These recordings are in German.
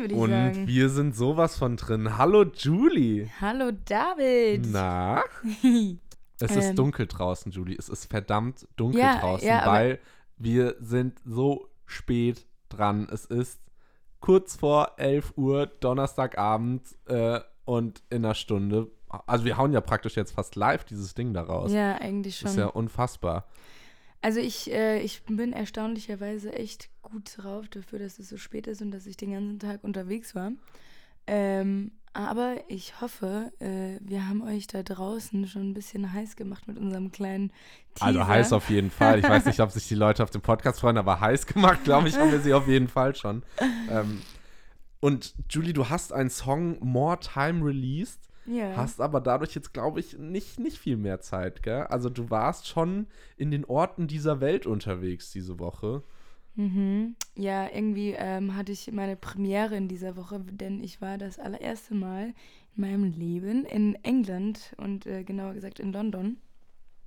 würde ich Und sagen. wir sind sowas von drin. Hallo Julie. Hallo David. Na? Es Ähm. ist dunkel draußen, Julie. Es ist verdammt dunkel Ja, draußen, ja, weil wir sind so spät dran. Es ist kurz vor 11 Uhr, Donnerstagabend äh, und in einer Stunde. Also wir hauen ja praktisch jetzt fast live dieses Ding da raus. Ja, eigentlich schon. ist ja unfassbar. Also ich, äh, ich bin erstaunlicherweise echt gut drauf dafür, dass es so spät ist und dass ich den ganzen Tag unterwegs war. Ähm, aber ich hoffe, äh, wir haben euch da draußen schon ein bisschen heiß gemacht mit unserem kleinen Teaser. Also heiß auf jeden Fall. Ich weiß nicht, ob sich die Leute auf dem Podcast freuen, aber heiß gemacht, glaube ich, haben wir sie auf jeden Fall schon. Ähm, und Julie, du hast einen Song More Time released, Ja. hast aber dadurch jetzt, glaube ich, nicht, nicht viel mehr Zeit, gell? Also du warst schon in den Orten dieser Welt unterwegs diese Woche. Mhm. Ja, irgendwie ähm, hatte ich meine Premiere in dieser Woche, denn ich war das allererste Mal in meinem Leben in England und äh, genauer gesagt in London.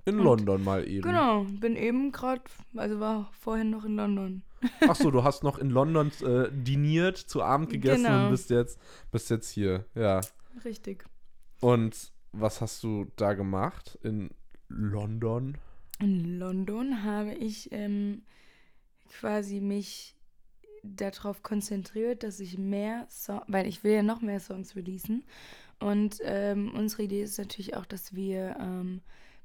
In Und- London mal eben. Genau, bin eben gerade, also war vorhin noch in London. Ach so, du hast noch in London äh, diniert, zu Abend gegessen Genau. und bist jetzt, bist jetzt hier. Ja. Richtig. Und was hast du da gemacht in London? In London habe ich ähm, quasi mich darauf konzentriert, dass ich mehr Songs, weil ich will ja noch mehr Songs releasen. Und ähm, unsere Idee ist natürlich auch, dass wir ähm,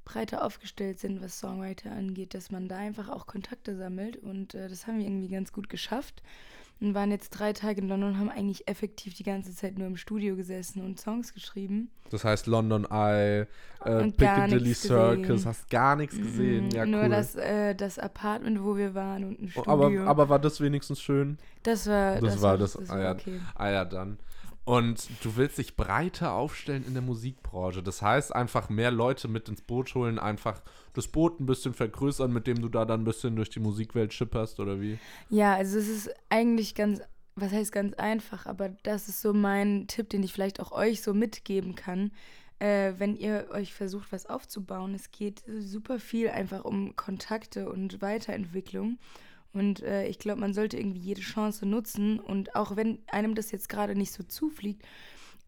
breiter aufgestellt sind, was Songwriter angeht, dass man da einfach auch Kontakte sammelt. Und äh, das haben wir irgendwie ganz gut geschafft. Und waren jetzt drei Tage in London und haben eigentlich effektiv die ganze Zeit nur im Studio gesessen und Songs geschrieben. Das heißt London Eye, äh, Piccadilly Circus, gesehen. hast gar nichts gesehen. Mhm, Ja, Nur cool. das, äh, das Apartment, wo wir waren und ein Oh, Studio. aber, aber war das wenigstens schön? das war das war das- ah ja. okay. Ah ja, dann. Und du willst dich breiter aufstellen in der Musikbranche. Das heißt, einfach mehr Leute mit ins Boot holen, einfach das Boot ein bisschen vergrößern, mit dem du da dann ein bisschen durch die Musikwelt schipperst, oder wie? Ja, also es ist eigentlich ganz, was heißt ganz einfach, aber das ist so mein Tipp, den ich vielleicht auch euch so mitgeben kann. Äh, wenn ihr euch versucht, was aufzubauen, es geht super viel einfach um Kontakte und Weiterentwicklung. Und äh, ich glaube, man sollte irgendwie jede Chance nutzen. Und auch wenn einem das jetzt gerade nicht so zufliegt,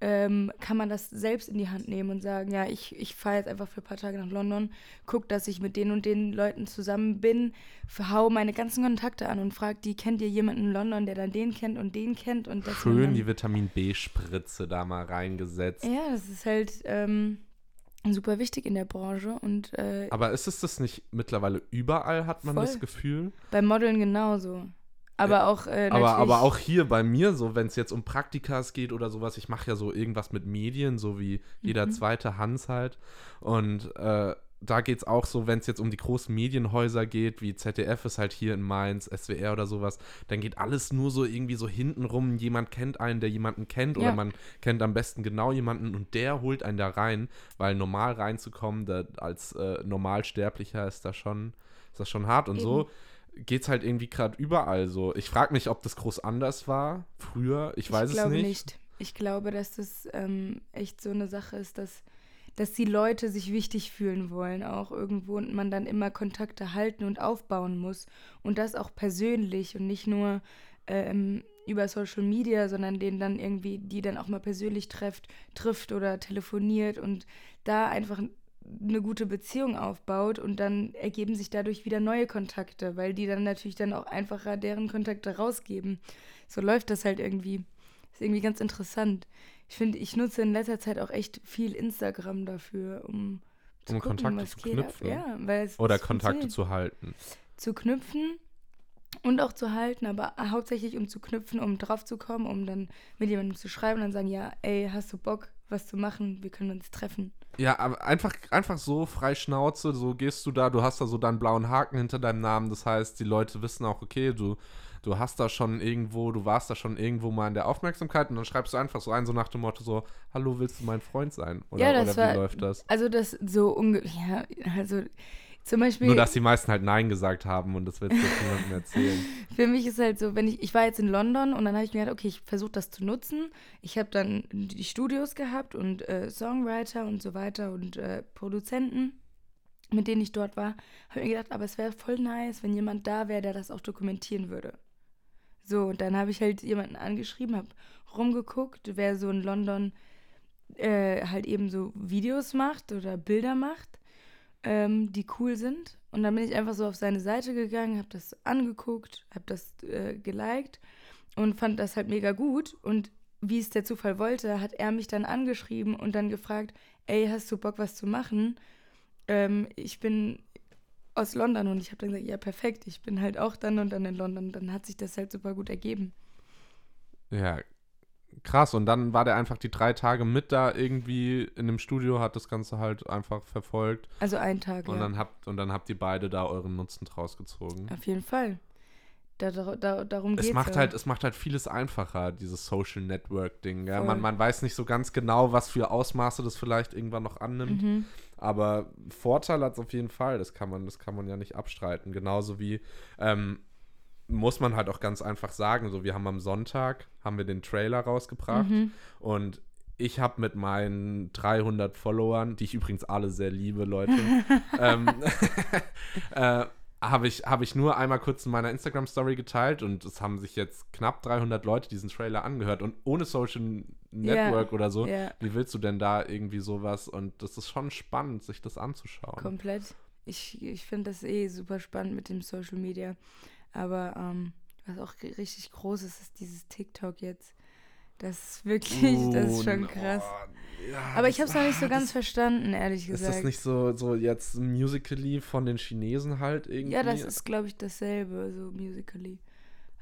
ähm, kann man das selbst in die Hand nehmen und sagen, ja, ich, ich fahre jetzt einfach für ein paar Tage nach London, guck, dass ich mit den und den Leuten zusammen bin, hau meine ganzen Kontakte an und frag die, kennt ihr jemanden in London, der dann den kennt und den kennt und das Schön die Vitamin B-Spritze da mal reingesetzt. Ja, das ist halt ähm, super wichtig in der Branche und äh, Aber ist es das nicht mittlerweile überall, hat man das Voll. Gefühl? beim Modeln genauso. Aber auch äh, Aber, aber auch hier bei mir, so wenn es jetzt um Praktikas geht oder sowas, ich mache ja so irgendwas mit Medien, so wie jeder Mhm. zweite Hans halt. Und äh, da geht es auch so, wenn es jetzt um die großen Medienhäuser geht, wie ZDF ist halt hier in Mainz, SWR oder sowas, dann geht alles nur so irgendwie so hintenrum. Jemand kennt einen, der jemanden kennt oder Ja. man kennt am besten genau jemanden und der holt einen da rein, weil normal reinzukommen, da, als äh, Normalsterblicher ist das schon, ist das schon hart und so geht's halt irgendwie gerade überall so. Ich frage mich, ob das groß anders war früher. Ich weiß ich glaube es nicht. nicht. Ich glaube, dass das ähm, echt so eine Sache ist, dass, dass die Leute sich wichtig fühlen wollen, auch irgendwo und man dann immer Kontakte halten und aufbauen muss. Und das auch persönlich und nicht nur ähm, über Social Media, sondern den dann irgendwie, die dann auch mal persönlich trifft, trifft oder telefoniert und da einfach eine gute Beziehung aufbaut und dann ergeben sich dadurch wieder neue Kontakte, weil die dann natürlich dann auch einfacher deren Kontakte rausgeben. So läuft das halt irgendwie. Ist irgendwie ganz interessant. Ich finde, ich nutze in letzter Zeit auch echt viel Instagram dafür, um zu Um gucken, Kontakte zu knüpfen. Ja, Oder Kontakte zu halten. zu knüpfen und auch zu halten, aber hauptsächlich um zu knüpfen, um drauf zu kommen, um dann mit jemandem zu schreiben und dann sagen, ja, ey, hast du Bock, was zu machen? Wir können uns treffen. Ja, aber einfach, einfach so frei Schnauze, so gehst du da, du hast da so deinen blauen Haken hinter deinem Namen. Das heißt, die Leute wissen auch, okay, du, du hast da schon irgendwo, du warst da schon irgendwo mal in der Aufmerksamkeit und dann schreibst du einfach so ein, so nach dem Motto so, hallo, willst du mein Freund sein? Oder, Ja, das oder wie war- läuft das? Also das so unge ja, also zum Beispiel Nur, dass die meisten halt Nein gesagt haben und das willst du jetzt niemandem erzählen. Für mich ist halt so, wenn ich, ich war jetzt in London und dann habe ich mir gedacht, okay, ich versuche das zu nutzen. Ich habe dann die Studios gehabt und äh, Songwriter und so weiter und äh, Produzenten, mit denen ich dort war. Habe mir gedacht, aber es wäre voll nice, wenn jemand da wäre, der das auch dokumentieren würde. So, und dann habe ich halt jemanden angeschrieben, habe rumgeguckt, wer so in London äh, halt eben so Videos macht oder Bilder macht, ähm, die cool sind. Und dann bin ich einfach so auf seine Seite gegangen, habe das angeguckt, habe das äh, geliked und fand das halt mega gut. Und wie es der Zufall wollte, hat er mich dann angeschrieben und dann gefragt, ey, hast du Bock, was zu machen? Ähm, ich bin aus London und ich habe dann gesagt, ja, perfekt, ich bin halt auch dann und dann in London. Dann hat sich das halt super gut ergeben. Ja, krass. Und dann war der einfach die drei Tage mit da irgendwie in dem Studio, hat das Ganze halt einfach verfolgt. Also ein Tag, Und ja. dann habt und dann habt ihr beide da euren Nutzen draus gezogen. Auf jeden Fall. Da, da, da, darum Es geht's macht ja. halt, es macht halt vieles einfacher, dieses Social Network Ding. Ja? Voll. Man, man weiß nicht so ganz genau, was für Ausmaße das vielleicht irgendwann noch annimmt. Mhm. Aber Vorteil hat es auf jeden Fall. Das kann man, das kann man ja nicht abstreiten. Genauso wie ähm, muss man halt auch ganz einfach sagen. So, wir haben am Sonntag haben wir den Trailer rausgebracht Mhm. und ich habe mit meinen 300 Followern, die ich übrigens alle sehr liebe, Leute, ähm, äh, habe ich, hab ich nur einmal kurz in meiner Instagram-Story geteilt und es haben sich jetzt knapp 300 Leute diesen Trailer angehört und ohne Social Network oder so. Ja, Wie willst du denn da irgendwie sowas? Und das ist schon spannend, sich das anzuschauen. komplett. Ich, ich finde das eh super spannend mit dem Social Media. Aber ähm, was auch ri- richtig groß ist, ist dieses TikTok jetzt. Das ist wirklich, das ist schon Oh, krass. ja, Aber ich habe es noch nicht so ganz das- verstanden, ehrlich Ist gesagt. das nicht so, so jetzt Musically von den Chinesen halt irgendwie? ja, das ist, glaube ich, dasselbe, so musically.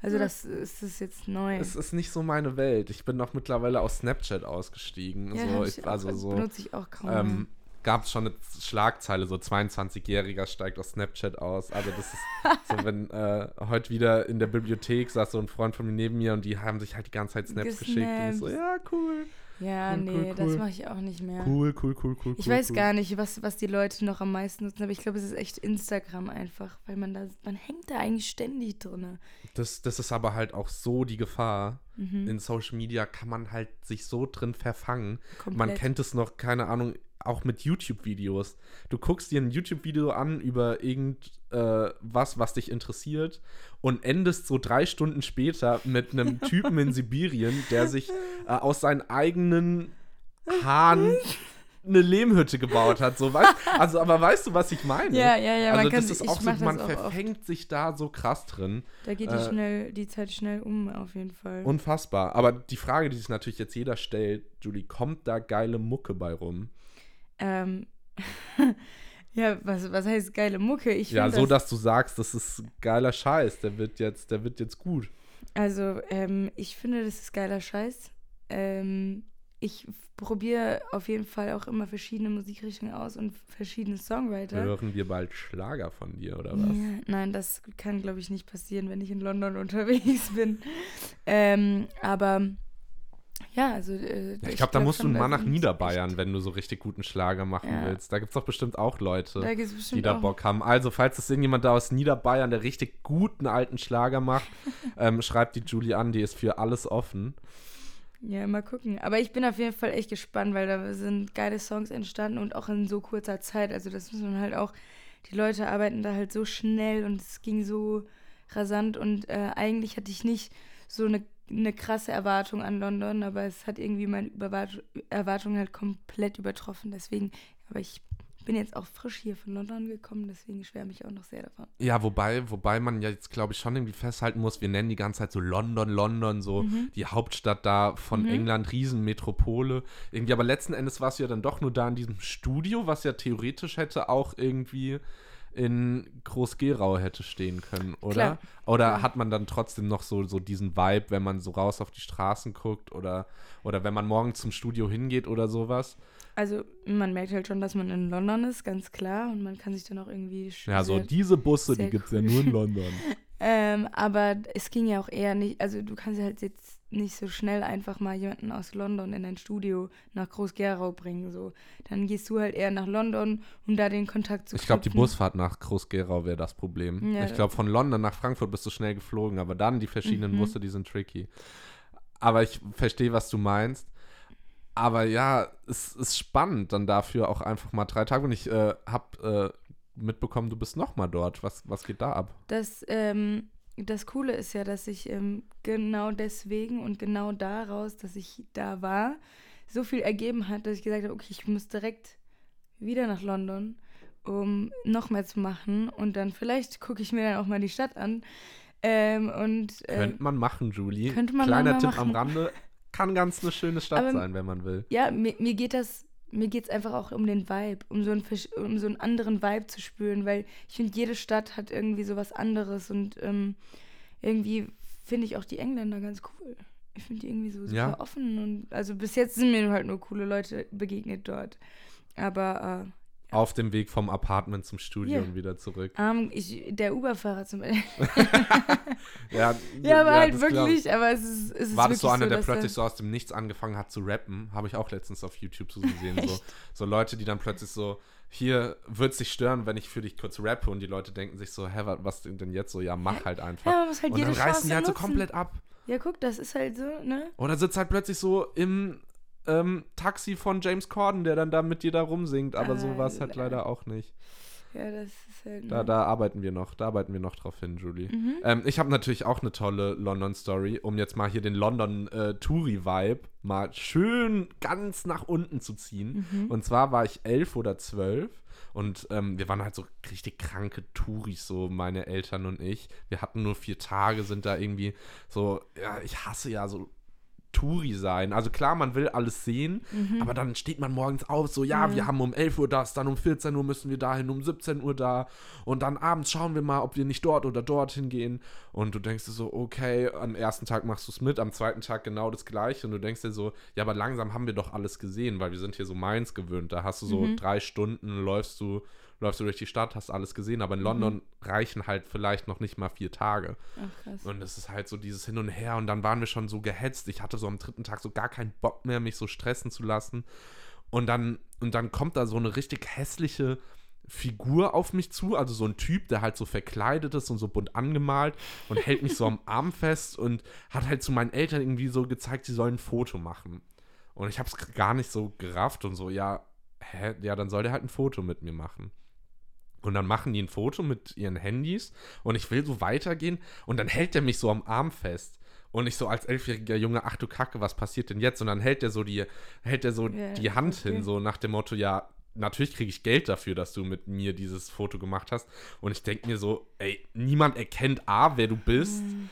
Also das ist das jetzt neu. Es ist nicht so meine Welt. Ich bin doch mittlerweile aus Snapchat ausgestiegen. ja, so, ich, also auch, so. benutze ich auch kaum. Ähm, Gab es schon eine Schlagzeile, so 22-Jähriger steigt aus Snapchat aus. Also das ist so, wenn äh, heute wieder in der Bibliothek saß so ein Freund von mir neben mir und die haben sich halt die ganze Zeit Snaps geschickt. Und ich so, ja, cool. ja, cool, nee, cool, das cool. mache ich auch nicht mehr. Cool, cool, cool, cool. Ich weiß gar nicht, was, was die Leute noch am meisten nutzen, aber ich glaube, es ist echt Instagram einfach, weil man da, man hängt da eigentlich ständig drin. Das, das ist aber halt auch so die Gefahr. Mhm. In Social Media kann man halt sich so drin verfangen. Komplett. Man kennt es noch, keine Ahnung, auch mit YouTube-Videos. Du guckst dir ein YouTube-Video an über irgend äh, was, dich interessiert und endest so drei Stunden später mit einem Typen in Sibirien, der sich äh, aus seinen eigenen Haaren eine Lehmhütte gebaut hat. So, weißt, also, aber weißt du, was ich meine? Ja, ja, ja, also man kann das ist auch so, man auch oft. verfängt sich da so krass drin. Da geht die, äh, schnell, die Zeit schnell um, auf jeden Fall. Unfassbar. Aber die Frage, die sich natürlich jetzt jeder stellt, Julie, kommt da geile Mucke bei rum? Ähm, ja, was, was heißt geile Mucke? Ich Ja, so, das, dass du sagst, das ist geiler Scheiß, der wird jetzt, der wird jetzt gut. Also, ähm, ich finde, das ist geiler Scheiß. Ähm, ich probiere auf jeden Fall auch immer verschiedene Musikrichtungen aus und verschiedene Songwriter. Hören wir bald Schlager von dir, oder Ja, was? nein, das kann, glaube ich, nicht passieren, wenn ich in London unterwegs bin. Ähm, aber ja, also. Äh, Ja, ich glaube, da musst du mal nach Niederbayern, wenn du so richtig guten Schlager machen Ja. willst. Da gibt es doch bestimmt auch Leute, Da gibt's die bestimmt da auch, Bock haben. Also, falls es irgendjemand da aus Niederbayern, der richtig guten alten Schlager macht, ähm, schreibt die Julie an, die ist für alles offen. Ja, mal gucken. Aber ich bin auf jeden Fall echt gespannt, weil da sind geile Songs entstanden und auch in so kurzer Zeit. Also das muss man halt auch, die Leute arbeiten da halt so schnell und es ging so rasant und äh, eigentlich hatte ich nicht so eine, eine krasse Erwartung an London, aber es hat irgendwie meine Erwartungen halt komplett übertroffen. Deswegen, aber ich bin jetzt auch frisch hier von London gekommen, deswegen schwärme ich auch noch sehr davon. Ja, wobei, wobei man ja jetzt, glaube ich, schon irgendwie festhalten muss, wir nennen die ganze Zeit so London, London, so Mhm. die Hauptstadt da von Mhm. England, Riesenmetropole. Irgendwie, aber letzten Endes warst du ja dann doch nur da in diesem Studio, was ja theoretisch hätte auch irgendwie in Groß-Gerau hätte stehen können, oder? Klar. Oder hat man dann trotzdem noch so, so diesen Vibe, wenn man so raus auf die Straßen guckt oder, oder wenn man morgen zum Studio hingeht oder sowas? Also man merkt halt schon, dass man in London ist, ganz klar. Und man kann sich dann auch irgendwie Ja, so diese Busse, die gibt es ja cool. nur in London. Ähm, aber es ging ja auch eher nicht, also du kannst halt jetzt nicht so schnell einfach mal jemanden aus London in dein Studio nach Groß-Gerau bringen. So. Dann gehst du halt eher nach London, um da den Kontakt zu Ich glaube, die. Busfahrt nach Groß-Gerau wäre das Problem. Ja, ich glaube, von London nach Frankfurt bist du schnell geflogen, aber dann die verschiedenen Mhm. Busse, die sind tricky. Aber ich verstehe, was du meinst. Aber ja, es ist spannend, dann dafür auch einfach mal drei Tage. Und ich äh, habe äh, mitbekommen, du bist noch mal dort. Was, was geht da ab? Das ähm, das Coole ist ja, dass ich ähm, genau deswegen und genau daraus, dass ich da war, so viel ergeben hat, dass ich gesagt habe, okay, ich muss direkt wieder nach London, um noch mehr zu machen. Und dann vielleicht gucke ich mir dann auch mal die Stadt an. Ähm, und, äh, könnte man machen, Julie. könnte man Kleiner Tipp machen. am Rande. Kann ganz eine schöne Stadt Aber- sein, wenn man will. ja, mir, mir geht das, mir geht es einfach auch um den Vibe, um so, einen, um so einen anderen Vibe zu spüren, weil ich finde, jede Stadt hat irgendwie so was anderes und ähm, irgendwie finde ich auch die Engländer ganz cool. Ich finde die irgendwie so super Ja. offen und also bis jetzt sind mir halt nur coole Leute begegnet dort. Aber Auf dem Weg vom Apartment zum Studio Ja. und wieder zurück. äh, ähm, ich, der Uber-Fahrer zum Beispiel. Ja, ja, aber halt das glaub wirklich, aber es ist, es ist War wirklich das so einer, so, der er- plötzlich so aus dem Nichts angefangen hat zu rappen? Habe ich auch letztens auf YouTube so gesehen. so, so Leute, die dann plötzlich so, hier wird es dich stören, wenn ich für dich kurz rappe und die Leute denken sich so, hä, wa- was denn jetzt so? Ja, mach halt einfach. Ja, halt und dann reißen Chance die halt so nutzen. komplett ab. Ja, guck, das ist halt so, ne? Oder sitzt halt plötzlich so im ähm, Taxi von James Corden, der dann da mit dir da rumsingt. Aber so war es halt leider auch nicht. Ja, das ist halt. Da, da arbeiten wir noch, da arbeiten wir noch drauf hin, Julie. Mhm. Ähm, ich habe natürlich auch eine tolle London-Story, um jetzt mal hier den London-Touri-Vibe mal schön ganz nach unten zu ziehen. Mhm. Und zwar war ich elf oder zwölf und ähm, wir waren halt so richtig kranke Touris, so meine Eltern und ich. Wir hatten nur vier Tage, sind da irgendwie so, ja, ich hasse ja so Touri sein. Also klar, man will alles sehen, Mhm. aber dann steht man morgens auf, so, ja, Ja. wir haben um 11 Uhr das, dann um 14 Uhr müssen wir dahin, um 17 Uhr da und dann abends schauen wir mal, ob wir nicht dort oder dorthin gehen und du denkst dir so, okay, am ersten Tag machst du es mit, am zweiten Tag genau das gleiche und du denkst dir so, ja, aber langsam haben wir doch alles gesehen, weil wir sind hier so Mainz gewöhnt, da hast du so Mhm. drei Stunden, läufst du, läufst du durch die Stadt, hast alles gesehen, Mhm. aber in London reichen halt vielleicht noch nicht mal vier Tage. Ach, krass. Und es ist halt so dieses Hin und Her und dann waren wir schon so gehetzt. Ich hatte so am dritten Tag so gar keinen Bock mehr, mich so stressen zu lassen. Und dann, und dann kommt da so eine richtig hässliche Figur auf mich zu, also so ein Typ, der halt so verkleidet ist und so bunt angemalt und hält mich so am Arm fest und hat halt zu meinen Eltern irgendwie so gezeigt, sie sollen ein Foto machen. Und ich habe es gar nicht so gerafft und so, ja, hä, ja, dann soll der halt ein Foto mit mir machen. Und dann machen die ein Foto mit ihren Handys und ich will so weitergehen und dann hält der mich so am Arm fest. Und ich so als elfjähriger Junge, ach du Kacke, was passiert denn jetzt? Und dann hält der so die, hält der so Ja, die Hand okay. hin, so nach dem Motto, ja, natürlich kriege ich Geld dafür, dass du mit mir dieses Foto gemacht hast. Und ich denke mir so, ey, niemand erkennt A, wer du bist. Mhm.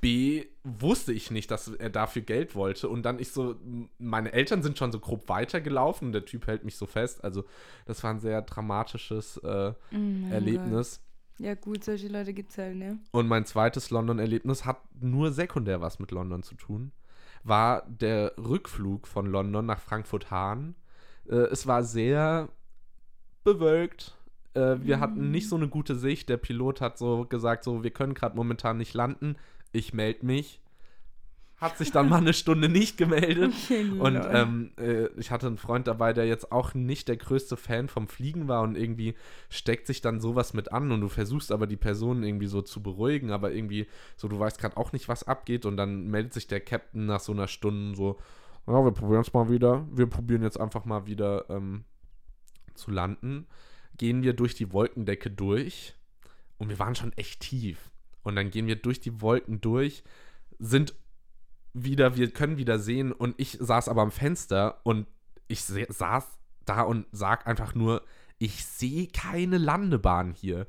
B, wusste ich nicht, dass er dafür Geld wollte. Und dann ich so, meine Eltern sind schon so grob weitergelaufen und der Typ hält mich so fest. Also, das war ein sehr dramatisches äh, Oh Erlebnis. Gott. Ja, gut, solche Leute gibt's halt, ne? Und mein zweites London-Erlebnis hat nur sekundär was mit London zu tun. War der Rückflug von London nach Frankfurt-Hahn. Äh, es war sehr bewölkt. Äh, wir hatten nicht so eine gute Sicht. Der Pilot hat so gesagt, so, wir können gerade momentan nicht landen. Ich melde mich. Hat sich dann mal eine Stunde nicht gemeldet. Und ähm, äh, ich hatte einen Freund dabei, der jetzt auch nicht der größte Fan vom Fliegen war und irgendwie steckt sich dann sowas mit an und du versuchst aber die Person irgendwie so zu beruhigen, aber irgendwie so, du weißt gerade auch nicht, was abgeht und dann meldet sich der Captain nach so einer Stunde so, ja, wir probieren es mal wieder, wir probieren jetzt einfach mal wieder ähm, zu landen. Gehen wir durch die Wolkendecke durch und wir waren schon echt tief. Und dann gehen wir durch die Wolken durch, sind wieder, wir können wieder sehen und ich saß aber am Fenster und ich saß da und sag einfach nur, ich sehe keine Landebahn hier.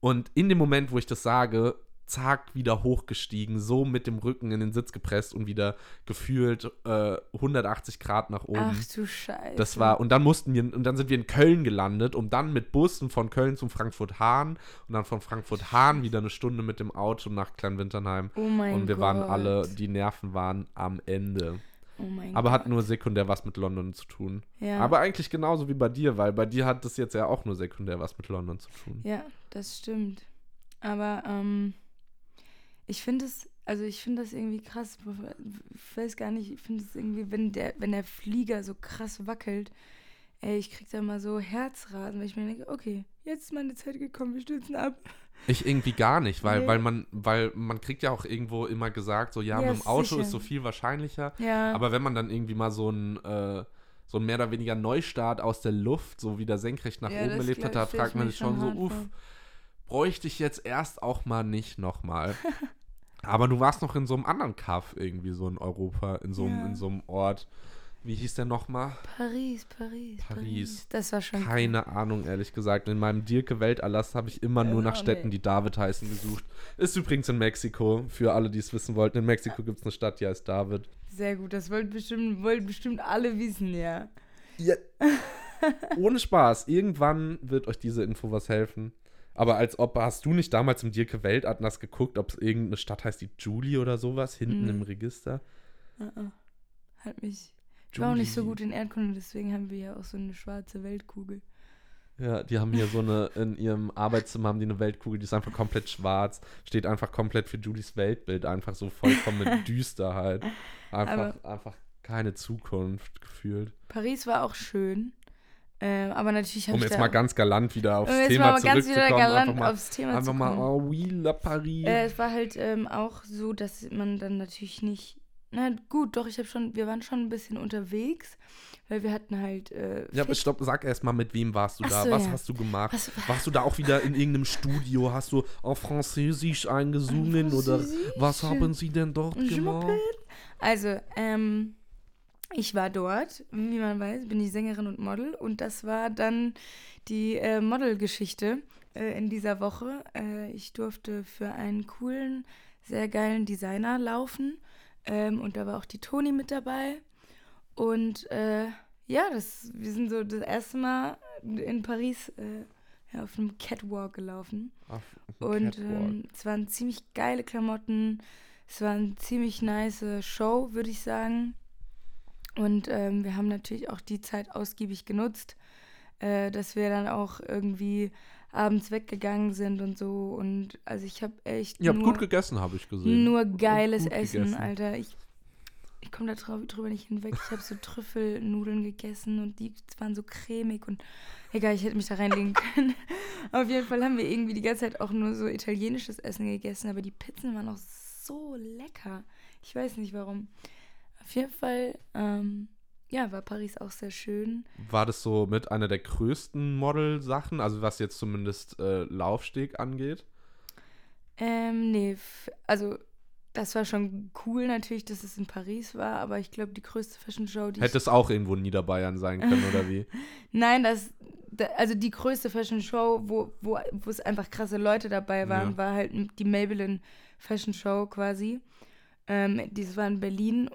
Und in dem Moment, wo ich das sage, zack, wieder hochgestiegen, so mit dem Rücken in den Sitz gepresst und wieder gefühlt äh, 180 Grad nach oben. Ach du Scheiße. Das war, und dann mussten wir, und dann sind wir in Köln gelandet, um dann mit Bussen von Köln zum Frankfurt-Hahn und dann von Frankfurt-Hahn wieder eine Stunde mit dem Auto nach Kleinwinternheim. Oh mein Gott. und wir waren alle, die Nerven waren am Ende. Oh mein Aber Gott. hat nur sekundär was mit London zu tun. Ja. Aber eigentlich genauso wie bei dir, weil bei dir hat das jetzt ja auch nur sekundär was mit London zu tun. Ja, das stimmt. Aber ähm, ich finde es, also ich finde das irgendwie krass. Ich weiß gar nicht, ich finde es irgendwie, wenn der, wenn der Flieger so krass wackelt, ey, ich krieg da mal so Herzrasen, weil ich mir denke, okay, jetzt ist meine Zeit gekommen, wir stürzen ab. Ich irgendwie gar nicht, weil, Nee. weil man, weil man kriegt ja auch irgendwo immer gesagt, so ja, Ja, mit dem Auto sicher. ist so viel wahrscheinlicher. Ja. Aber wenn man dann irgendwie mal so ein, äh, so ein mehr oder weniger Neustart aus der Luft, so wieder senkrecht nach Ja, oben erlebt hat, da fragt man sich schon so, uff. Bräuchte ich jetzt erst auch mal nicht nochmal. Aber du warst noch in so einem anderen Kaff irgendwie so in Europa, in so, einem- Ja. in so einem Ort. Wie hieß der nochmal? Paris, Paris, Paris. Das war schon Keine Ahnung, ehrlich gesagt. In meinem Dirke Welterlass habe ich immer nur nach Städten, nee. die David heißen, gesucht. Ist übrigens in Mexiko, für alle, die es wissen wollten. In Mexiko gibt es eine Stadt, die heißt David. sehr gut. Das wollten bestimmt, wollten bestimmt alle wissen, ja. Ja. Ohne Spaß. Irgendwann wird euch diese Info was helfen. Aber als ob, hast du nicht damals im Dirke Weltatlas geguckt, ob es irgendeine Stadt heißt, die Julie oder sowas, hinten Mhm. im Register? Uh-uh. Hat mich. Ich war auch nicht so gut in Erdkunde, deswegen haben wir ja auch so eine schwarze Weltkugel. Ja, die haben hier so eine, in ihrem Arbeitszimmer haben die eine Weltkugel, die ist einfach komplett schwarz, steht einfach komplett für Julies Weltbild, einfach so vollkommen mit Düsterheit. Einfach, einfach keine Zukunft gefühlt. Paris war auch schön. Ähm, aber natürlich habe Um jetzt mal ganz galant wieder aufs um jetzt Thema mal ganz wieder zurückzukommen. galant einfach mal, aufs Thema einfach mal, oh oui, la Paris. Äh, es war halt ähm, auch so, dass man dann natürlich nicht. Na gut, doch, ich habe schon, wir waren schon ein bisschen unterwegs, weil wir hatten halt. Äh, ja, aber stopp, sag erst mal, mit wem warst du Ach da? so, Was ja. hast du gemacht? Was- Warst du da auch wieder in irgendeinem Studio? Hast du auf Französisch eingesungen? Oder was Französisch? haben sie denn dort gemacht? Also, ähm, ich war dort, wie man weiß, bin ich Sängerin und Model und das war dann die äh, Modelgeschichte äh, in dieser Woche. Äh, ich durfte für einen coolen, sehr geilen Designer laufen ähm, und da war auch die Toni mit dabei und äh, ja, das, wir sind so das erste Mal in Paris äh, ja, auf einem Catwalk gelaufen. Auf Und Catwalk. ähm, es waren ziemlich geile Klamotten. Es war eine ziemlich nice Show, würde ich sagen. Und ähm, wir haben natürlich auch die Zeit ausgiebig genutzt, äh, dass wir dann auch irgendwie abends weggegangen sind und so. Und also ich habe echt Ihr habt nur, gut gegessen, habe ich gesehen. nur geiles Essen, gegessen. Alter. Ich, ich komme da drüber nicht hinweg. Ich habe so Trüffelnudeln gegessen und die waren so cremig und egal, ich hätte mich da reinlegen können. Auf jeden Fall haben wir irgendwie die ganze Zeit auch nur so italienisches Essen gegessen, aber die Pizzen waren auch so lecker. Ich weiß nicht warum. Auf jeden Fall, ähm, ja, war Paris auch sehr schön. War das so mit einer der größten Model-Sachen, also was jetzt zumindest äh, Laufsteg angeht? Ähm, nee, also das war schon cool natürlich, dass es in Paris war, aber ich glaube, die größte Fashion Show, die Hätte es auch irgendwo in Niederbayern sein können, oder wie? Nein, das, da, also die größte Fashion Show, wo, wo, wo es einfach krasse Leute dabei waren, Ja. war halt die Maybelline Fashion Show quasi. Ähm, das war in Berlin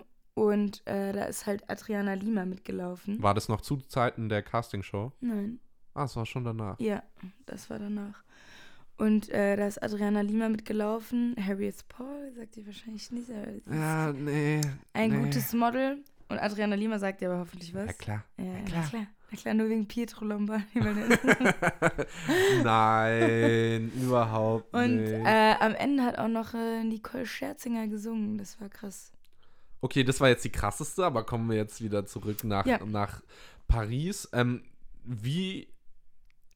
und äh, da ist halt Adriana Lima mitgelaufen. War das noch zu Zeiten der Castingshow? Nein, Ah, es war schon danach. ja, das war danach. Und äh, da ist Adriana Lima mitgelaufen. Harriet Paul, sagt ihr wahrscheinlich nicht, Ja, nee. ein nee. gutes Model. Und Adriana Lima sagt ihr aber hoffentlich was. Ja, klar. Ja, Ja, na klar. klar. Na klar, nur wegen Pietro Lombardi. Nein, überhaupt Und nicht. äh, am Ende hat auch noch äh, Nicole Scherzinger gesungen. Das war krass. Okay, das war jetzt die krasseste, aber kommen wir jetzt wieder zurück nach, Ja. nach Paris. Ähm, wie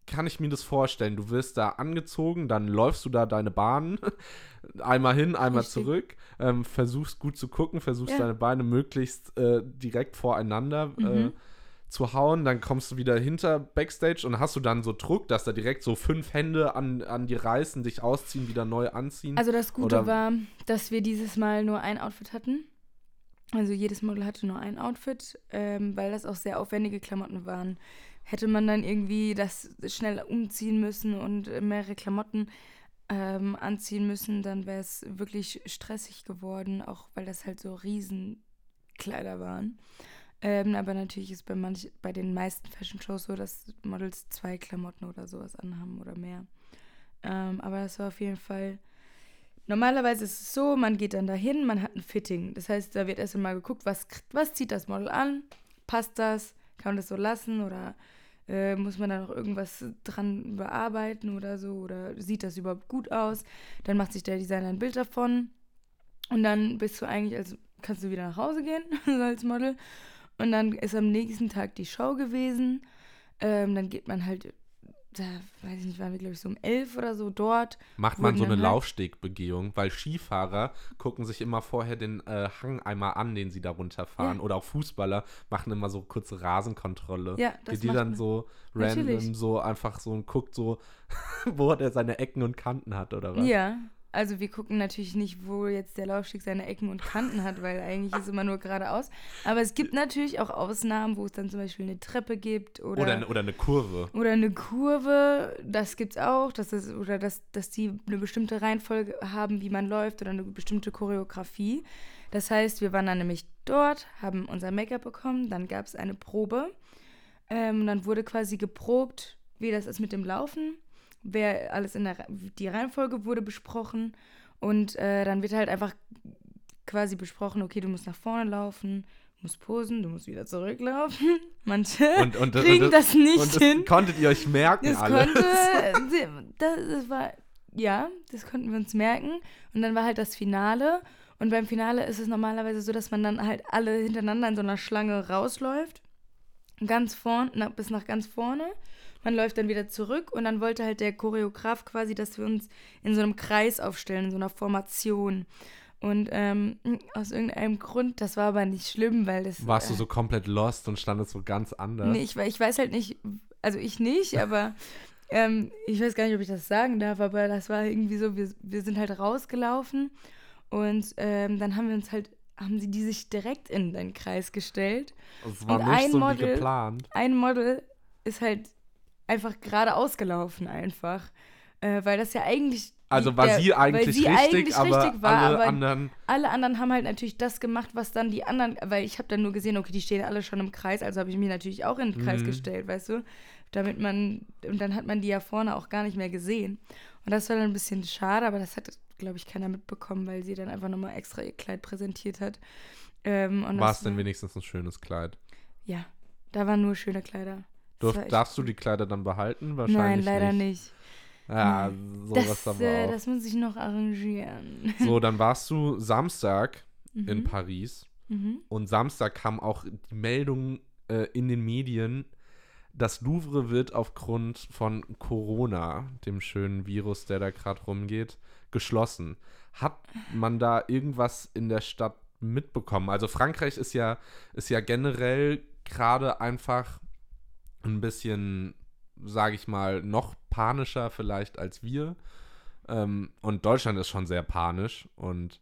kann ich mir das vorstellen? Du wirst da angezogen, dann läufst du da deine Bahn, einmal hin, einmal Richtig. zurück, ähm, versuchst gut zu gucken, versuchst Ja. deine Beine möglichst äh, direkt voreinander äh, Mhm. zu hauen, dann kommst du wieder hinter Backstage und hast du dann so Druck, dass da direkt so fünf Hände an, an dir reißen, dich ausziehen, wieder neu anziehen. Also das Gute Oder- war, dass wir dieses Mal nur ein Outfit hatten. Also jedes Model hatte nur ein Outfit, ähm, weil das auch sehr aufwendige Klamotten waren. Hätte man dann irgendwie das schnell umziehen müssen und mehrere Klamotten ähm, anziehen müssen, dann wäre es wirklich stressig geworden, auch weil das halt so Riesenkleider waren. Ähm, aber natürlich ist bei manch, bei den meisten Fashion Shows so, dass Models zwei Klamotten oder sowas anhaben oder mehr. Ähm, aber das war auf jeden Fall. Normalerweise ist es so, man geht dann dahin, man hat ein Fitting. Das heißt, da wird erst einmal geguckt, was, was zieht das Model an? Passt das? Kann man das so lassen? Oder äh, muss man da noch irgendwas dran bearbeiten oder so? Oder sieht das überhaupt gut aus? Dann macht sich der Designer ein Bild davon. Und dann bist du eigentlich, als kannst du wieder nach Hause gehen, als Model. Und dann ist am nächsten Tag die Show gewesen. Ähm, dann geht man halt da weiß ich nicht, waren wir glaube ich so um elf oder so dort. Macht man so eine halt- Laufstegbegehung, weil Skifahrer gucken sich immer vorher den äh, Hang einmal an, den sie da runterfahren. Ja. Oder auch Fußballer machen immer so kurze Rasenkontrolle. Ja, das Geht die macht dann man. so random Natürlich. so einfach so und guckt so, wo der seine Ecken und Kanten hat oder was? Ja, also wir gucken natürlich nicht, wo jetzt der Laufsteg seine Ecken und Kanten hat, weil eigentlich ist immer nur geradeaus. Aber es gibt natürlich auch Ausnahmen, wo es dann zum Beispiel eine Treppe gibt oder, Oder, eine- oder eine Kurve. oder eine Kurve. Das gibt's auch. Das ist, oder dass, dass die eine bestimmte Reihenfolge haben, wie man läuft oder eine bestimmte Choreografie. Das heißt, wir waren dann nämlich dort, haben unser Make-up bekommen, dann gab es eine Probe. Ähm, dann wurde quasi geprobt, wie das ist mit dem Laufen. Wer alles in der die Reihenfolge wurde besprochen. Und äh, dann wird halt einfach quasi besprochen, okay, du musst nach vorne laufen, du musst posen, du musst wieder zurücklaufen. Manche Und, und, kriegen und, das nicht hin. konntet ihr euch merken Das alle. konnte, das, das war, ja, das konnten wir uns merken. Und dann war halt das Finale. Und beim Finale ist es normalerweise so, dass man dann halt alle hintereinander in so einer Schlange rausläuft. Ganz vorn, na, bis nach ganz vorne. Man läuft dann wieder zurück und dann wollte halt der Choreograf quasi, dass wir uns in so einem Kreis aufstellen, in so einer Formation. Und ähm, aus irgendeinem Grund, das war aber nicht schlimm, weil das. Warst du äh, so komplett lost und standest so ganz anders? Nee, ich, ich weiß halt nicht, also ich nicht, aber ähm, ich weiß gar nicht, ob ich das sagen darf, aber das war irgendwie so, wir, wir sind halt rausgelaufen und ähm, dann haben wir uns halt, haben sie die sich direkt in den Kreis gestellt. Es war und nicht ein so wie Model- geplant. Ein Model ist halt einfach geradeaus gelaufen einfach, äh, weil das ja eigentlich... Also war der- sie eigentlich weil sie richtig, eigentlich aber richtig war, alle aber anderen. alle anderen haben halt natürlich das gemacht, was dann die anderen, weil ich habe dann nur gesehen, okay, die stehen alle schon im Kreis, also habe ich mich natürlich auch in den Kreis Mhm. gestellt, weißt du, damit man, und dann hat man die ja vorne auch gar nicht mehr gesehen. Und das war dann ein bisschen schade, aber das hat, glaube ich, keiner mitbekommen, weil sie dann einfach nochmal extra ihr Kleid präsentiert hat. Ähm, War es denn wenigstens ein schönes Kleid? Ja, da waren nur schöne Kleider. Durf, darfst du die Kleider dann behalten? Nein, Wahrscheinlich leider nicht. Ja, sowas Das, aber äh, auch. das muss ich noch arrangieren. So, dann warst du Samstag in Mhm. Paris Mhm. und Samstag kam auch die Meldung äh, in den Medien, das Louvre wird aufgrund von Corona, dem schönen Virus, der da gerade rumgeht, geschlossen. Hat man da irgendwas in der Stadt mitbekommen? Also Frankreich ist ja, ist ja generell gerade einfach ein bisschen, sage ich mal, noch panischer vielleicht als wir. Ähm, und Deutschland ist schon sehr panisch und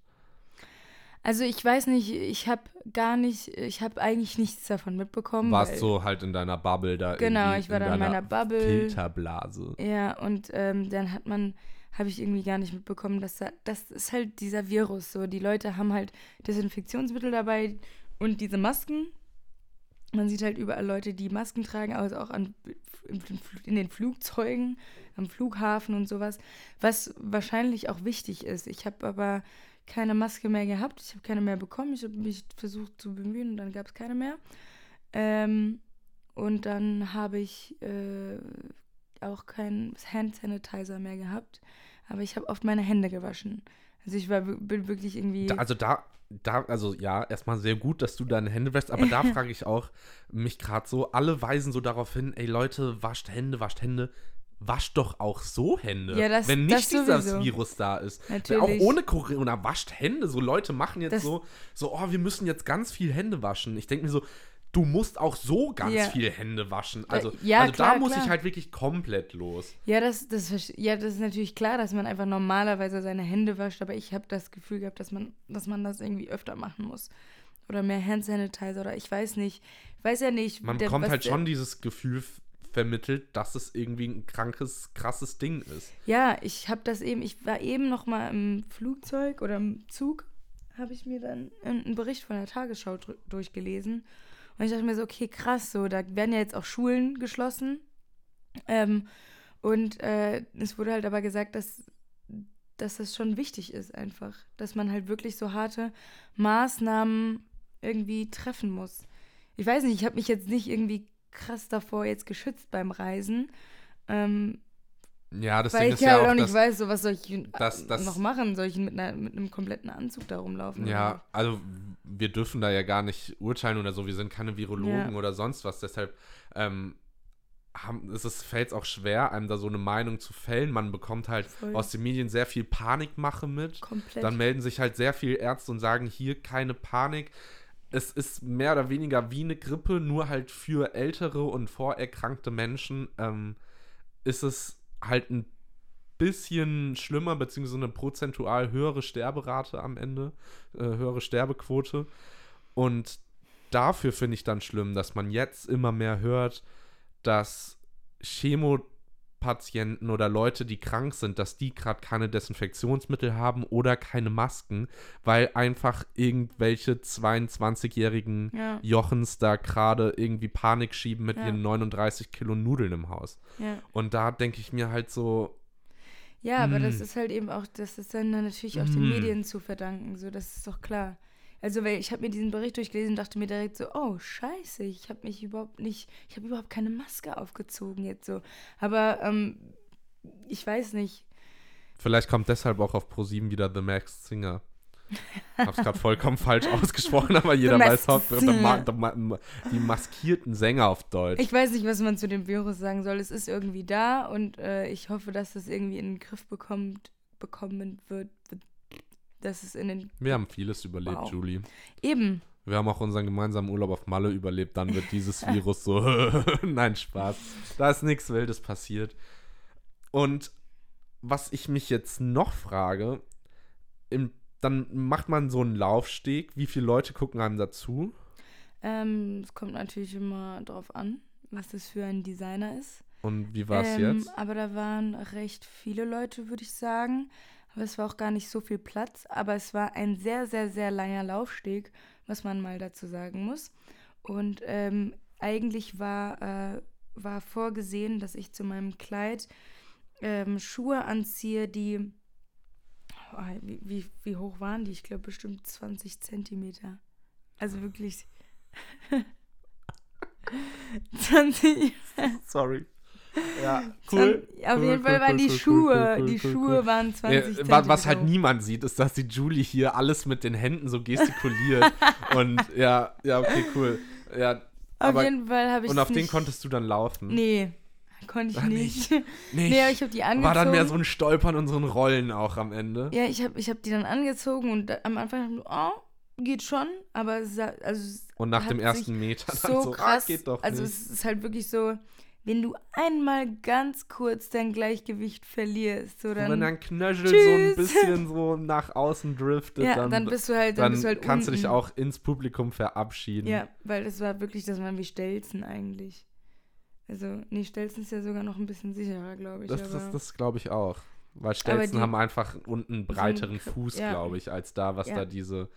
Also ich weiß nicht, ich habe gar nicht, ich habe eigentlich nichts davon mitbekommen. warst so halt in deiner Bubble da Genau, ich war in da in meiner Bubble. Filterblase. Ja, und ähm, dann hat man, habe ich irgendwie gar nicht mitbekommen, dass da, das ist halt dieser Virus so. Die Leute haben halt Desinfektionsmittel dabei und diese Masken. Man sieht halt überall Leute, die Masken tragen, also auch an, in den Flugzeugen, am Flughafen und sowas, was wahrscheinlich auch wichtig ist. Ich habe aber keine Maske mehr gehabt, ich habe keine mehr bekommen, ich habe mich versucht zu bemühen und dann gab es keine mehr. Ähm, und dann habe ich äh, auch keinen Hand Sanitizer mehr gehabt, aber ich habe oft meine Hände gewaschen. Also ich war, bin wirklich irgendwie. Also da, da, also ja, erstmal sehr gut, dass du deine Hände wäschst, aber da frage ich auch mich gerade so, alle weisen so darauf hin, ey Leute, wascht Hände, wascht Hände. Wascht doch auch so Hände, Ja, das- wenn nicht das dieses. Virus da ist. Natürlich. Auch ohne Corona, wascht Hände. So Leute machen jetzt Das- so, so, oh, wir müssen jetzt ganz viel Hände waschen. Ich denke mir so, du musst auch so ganz Ja. viel Hände waschen. Also, ja, also da klar, muss klar. ich halt wirklich komplett los. Ja, das, das, ja, das ist natürlich klar, dass man einfach normalerweise seine Hände wascht, aber ich habe das Gefühl gehabt, dass man, dass man das irgendwie öfter machen muss. Oder mehr Hand Sanitizer oder ich weiß nicht. Ich weiß ja nicht. Man der- bekommt halt schon dieses Gefühl vermittelt, dass es irgendwie ein krankes, krasses Ding ist. Ja, ich habe das eben, ich war eben noch mal im Flugzeug oder im Zug, habe ich mir dann einen Bericht von der Tagesschau durchgelesen. Und ich dachte mir so, okay, krass, so, da werden ja jetzt auch Schulen geschlossen. Ähm, und äh, es wurde halt aber gesagt, dass, dass das schon wichtig ist einfach. Dass man halt wirklich so harte Maßnahmen irgendwie treffen muss. Ich weiß nicht, ich habe mich jetzt nicht irgendwie krass davor jetzt geschützt beim Reisen. Ähm, Ja, das weil Ding ich ist halt ja auch auch, nicht weiß, so was soll ich das- das- noch machen? Soll ich mit, einer, mit einem kompletten Anzug da rumlaufen? ja, also wir dürfen da ja gar nicht urteilen oder so. Wir sind keine Virologen Ja. oder sonst was. Deshalb, ähm, haben, es ist, fällt auch schwer, einem da so eine Meinung zu fällen. Man bekommt halt Voll. aus den Medien sehr viel Panikmache mit. Komplett. Dann melden sich halt sehr viele Ärzte und sagen, hier keine Panik. Es ist mehr oder weniger wie eine Grippe, nur halt für ältere und vorerkrankte Menschen ähm, ist es halt ein bisschen schlimmer, beziehungsweise eine prozentual höhere Sterberate am Ende, äh, höhere Sterbequote. Und dafür finde ich dann schlimm, dass man jetzt immer mehr hört, dass Chemopatienten oder Leute, die krank sind, dass die gerade keine Desinfektionsmittel haben oder keine Masken, weil einfach irgendwelche 22-jährigen ja, Jochens da gerade irgendwie Panik schieben mit Ja. ihren 39 Kilo Nudeln im Haus. ja. Und da denke ich mir halt so, Ja, aber das Mm. ist halt eben auch, das ist dann natürlich auch den Mm. Medien zu verdanken, so, das ist doch klar. Also, weil ich habe mir diesen Bericht durchgelesen und dachte mir direkt so, oh, scheiße, ich habe mich überhaupt nicht, ich habe überhaupt keine Maske aufgezogen jetzt so. Aber, ähm, ich weiß nicht. vielleicht kommt deshalb auch auf Pro7 wieder The Max Singer. Hab's gerade vollkommen falsch ausgesprochen, aber jeder weiß auch, die maskierten Sänger auf Deutsch. Ich weiß nicht, was man zu dem Virus sagen soll. Es ist irgendwie da und äh, ich hoffe, dass das irgendwie in den Griff bekommt, bekommen wird. Dass es in den. Wir haben vieles überlebt, Wow. Julie. Eben. Wir haben auch unseren gemeinsamen Urlaub auf Malle überlebt. Dann wird dieses Virus so. Nein, Spaß. Da ist nichts Wildes passiert. Und was ich mich jetzt noch frage, im, dann macht man so einen Laufsteg. Wie viele Leute gucken einem dazu? Ähm, es kommt natürlich immer drauf an, was das für ein Designer ist. Und wie war es ähm, jetzt? Aber da waren recht viele Leute, würde ich sagen. Aber es war auch gar nicht so viel Platz. Aber es war ein sehr, sehr, sehr langer Laufsteg, was man mal dazu sagen muss. Und ähm, eigentlich war, äh, war vorgesehen, dass ich zu meinem Kleid ähm, Schuhe anziehe, die. Oh, wie, wie, wie hoch waren die? Ich glaube bestimmt 20 Zentimeter. Also wirklich. 20. Sorry. Ja, Zwan- Auf jeden Fall waren die Schuhe. die Schuhe waren 20 Ja, Zentimeter. wa- was halt niemand sieht, ist, dass die Julie hier alles mit den Händen so gestikuliert. und ja, ja, okay, cool. Ja, Auf aber, jeden Fall habe ich und auf den konntest du dann laufen? Nee, konnte ich Ach, nicht. nicht. Nee, aber ich habe die angezogen. War dann mehr so ein Stolpern und so ein Rollen auch am Ende. ja, ich habe ich hab die dann angezogen und am Anfang, oh, geht schon, aber es, also Und nach dem ersten Meter dann so so, krass, ah, geht doch also nicht. es ist halt wirklich so, wenn du einmal ganz kurz dein Gleichgewicht verlierst, so Und dann, wenn dein Knöchel so ein Tschüss. bisschen so nach außen driftet, ja, dann, dann, bist du halt, dann, dann bist du halt kannst du dich unten. auch ins Publikum verabschieden. Ja, weil das war wirklich, das waren wie Stelzen eigentlich. Also, nee, Stelzen ist ja sogar noch ein bisschen sicherer, glaube ich. Das, das, das glaube ich auch. Weil Stelzen die- haben einfach unten einen breiteren Kr- Fuß, ja. glaube ich, als da, was Ja. da diese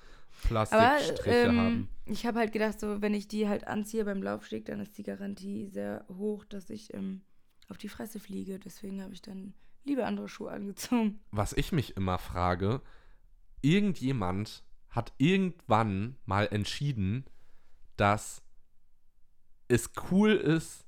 Plastikstriche ähm, haben. ich habe halt gedacht, so, wenn ich die halt anziehe beim Laufsteg, dann ist die Garantie sehr hoch, dass ich ähm, auf die Fresse fliege. Deswegen habe ich dann lieber andere Schuhe angezogen. Was ich mich immer frage, irgendjemand hat irgendwann mal entschieden, dass es cool ist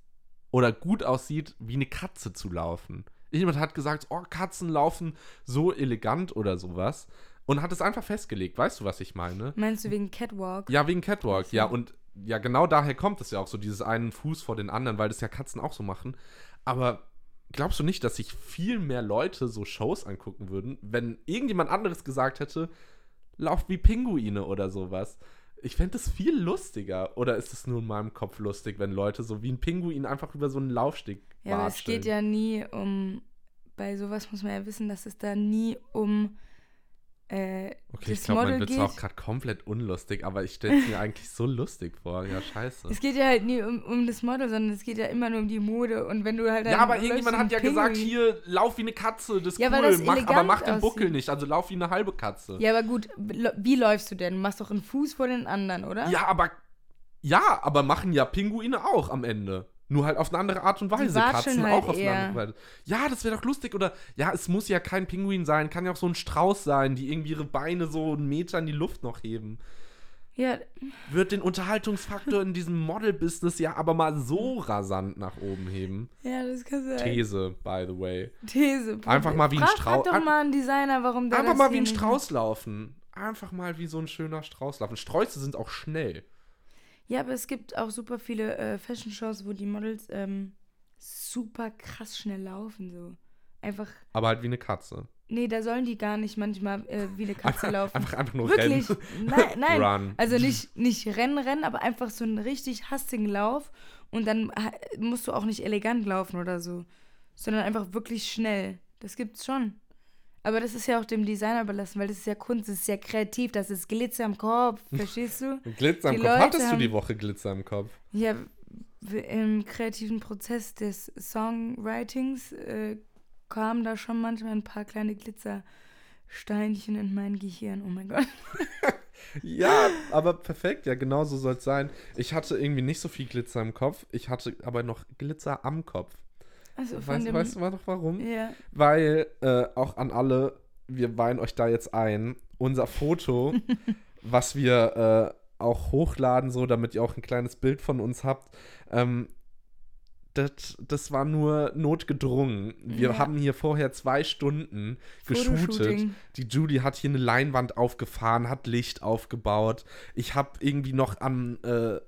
oder gut aussieht, wie eine Katze zu laufen. Jemand hat gesagt, oh, Katzen laufen so elegant oder sowas und hat es einfach festgelegt. Weißt du, was ich meine? Meinst du wegen Catwalk? Ja, wegen Catwalk, ja. Und ja, genau daher kommt es ja auch so, dieses einen Fuß vor den anderen, weil das ja Katzen auch so machen. Aber glaubst du nicht, dass sich viel mehr Leute so Shows angucken würden, wenn irgendjemand anderes gesagt hätte, lauf wie Pinguine oder sowas? Ich fände es viel lustiger. Oder ist es nur in meinem Kopf lustig, wenn Leute so wie ein Pinguin einfach über so einen Laufsteg Ja, aber es geht ja nie um. Bei sowas muss man ja wissen, dass es da nie um äh, Okay, ich glaube, mein Model Witz geht. war auch gerade komplett unlustig, aber ich stelle es mir eigentlich so lustig vor. Ja, scheiße. Es geht ja halt nie um, um das Model, sondern es geht ja immer nur um die Mode. Und wenn du halt Ja, aber irgendjemand hat ja gesagt, Pinguin- hier, lauf wie eine Katze, das ist Ja, cool, das mach, aber mach den Buckel aussieht. nicht, also lauf wie eine halbe Katze. Ja, aber gut, wie läufst du denn? Du machst doch einen Fuß vor den anderen, oder? Ja, aber, ja, aber machen ja Pinguine auch am Ende. Nur halt auf eine andere Art und Weise. Katzen halt auch auf eine eher. andere Weise. Ja, das wäre doch lustig. Oder, ja, es muss ja kein Pinguin sein, kann ja auch so ein Strauß sein, die irgendwie ihre Beine so einen Meter in die Luft noch heben. Ja, Wird den Unterhaltungsfaktor in diesem Model-Business ja aber mal so rasant nach oben heben. ja, das kann sein. These, by the way. These. Einfach mal wie ein Frag- Strauß- doch mal einen Designer, warum der Einfach mal wie ein Strauß laufen. Einfach mal wie so ein schöner Strauß laufen. Sträuße sind auch schnell. Ja, aber es gibt auch super viele äh, Fashion-Shows, wo die Models ähm, super krass schnell laufen, so. Einfach. Aber halt wie eine Katze. Nee, da sollen die gar nicht manchmal äh, wie eine Katze laufen. einfach, einfach nur Wirklich? rennen. Nein, nein. Run. Also nicht, nicht rennen, rennen, aber einfach so einen richtig hastigen Lauf. Und dann ha- musst du auch nicht elegant laufen oder so, sondern einfach wirklich schnell. Das gibt's schon. Aber das ist ja auch dem Designer überlassen, weil das ist ja Kunst, das ist ja kreativ, das ist Glitzer im Kopf, verstehst du? Glitzer im Die Kopf. Leute Hattest du haben- die Woche Glitzer im Kopf? Ja, im kreativen Prozess des Songwritings äh, kamen da schon manchmal ein paar kleine Glitzersteinchen in mein Gehirn. Oh mein Gott. Ja, aber perfekt, ja, genau so soll es sein. Ich hatte irgendwie nicht so viel Glitzer im Kopf, ich hatte aber noch Glitzer am Kopf. Also Weißt, weißt du noch warum? Ja. Weil äh, auch an alle, wir weihen euch da jetzt ein, unser Foto, was wir äh, auch hochladen, so damit ihr auch ein kleines Bild von uns habt, ähm, das, das war nur notgedrungen. Wir Ja. haben hier vorher zwei Stunden geshootet. Die Judy hat hier eine Leinwand aufgefahren, hat Licht aufgebaut. Ich habe irgendwie noch am äh,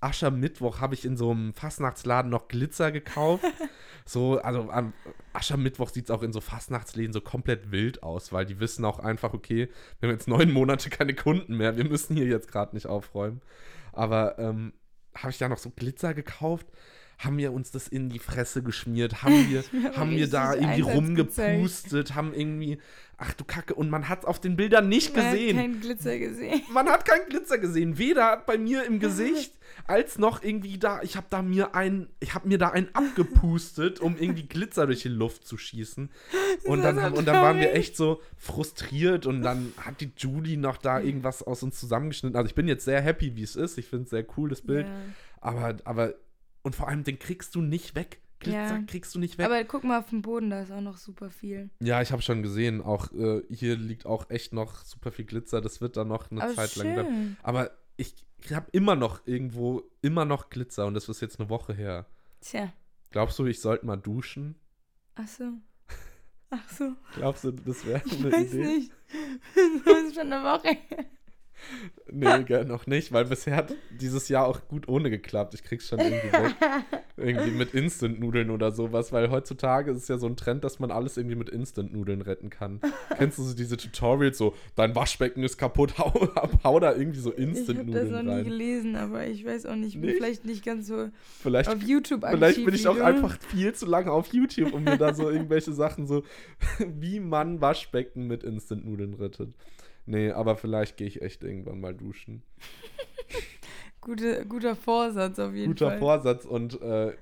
Aschermittwoch habe ich in so einem Fastnachtsladen noch Glitzer gekauft. so, also am Aschermittwoch sieht es auch in so Fastnachtsläden so komplett wild aus, weil die wissen auch einfach, okay, wir haben jetzt neun Monate keine Kunden mehr, wir müssen hier jetzt gerade nicht aufräumen. Aber ähm, habe ich da noch so Glitzer gekauft? Haben wir uns das in die Fresse geschmiert? Haben wir, haben wir da irgendwie Einsatz gezeigt. rumgepustet? Haben irgendwie, ach du Kacke, und man hat es auf den Bildern nicht Man hat gesehen. keinen Glitzer gesehen. Man hat keinen Glitzer gesehen, weder bei mir im Gesicht als noch irgendwie da. Ich habe da mir ein, ich habe mir da einen abgepustet, um irgendwie Glitzer durch die Luft zu schießen. Und dann, haben, und dann waren wir echt so frustriert und dann hat die Julie noch da irgendwas aus uns zusammengeschnitten. Also ich bin jetzt sehr happy, wie es ist. Ich finde es sehr cool, das Bild. Ja. Aber, aber, und vor allem, den kriegst du nicht weg. Glitzer Ja. kriegst du nicht weg. Aber guck mal auf dem Boden, da ist auch noch super viel. ja, ich habe schon gesehen, auch äh, hier liegt auch echt noch super viel Glitzer. Das wird dann noch eine Aber Zeit lang bleiben. schön. Aber ich habe immer noch irgendwo, immer noch Glitzer und das ist jetzt eine Woche her. Tja. Glaubst du, ich sollte mal duschen? Ach so. Ach so. Glaubst du, das wäre Ich eine weiß Idee? nicht. Das ist schon eine Woche. her. Nee, gell, noch nicht, weil bisher hat dieses Jahr auch gut ohne geklappt. Ich krieg's schon irgendwie weg. irgendwie mit Instant-Nudeln oder sowas, weil heutzutage ist es ja so ein Trend, dass man alles irgendwie mit Instant-Nudeln retten kann. Kennst du so diese Tutorials, so, dein Waschbecken ist kaputt, hau, hau da irgendwie so Ich habe das noch Instant-Nudeln nie rein. gelesen, aber ich weiß auch nicht, ich bin Nicht? vielleicht nicht ganz so Vielleicht auf YouTube aktiv. Vielleicht bin ich auch einfach viel zu lange auf YouTube, um mir da so irgendwelche Sachen so, wie man Waschbecken mit Instant-Nudeln rettet. Nee, aber vielleicht gehe ich echt irgendwann mal duschen. Gute, guter Vorsatz auf jeden Guter Fall. Vorsatz und äh,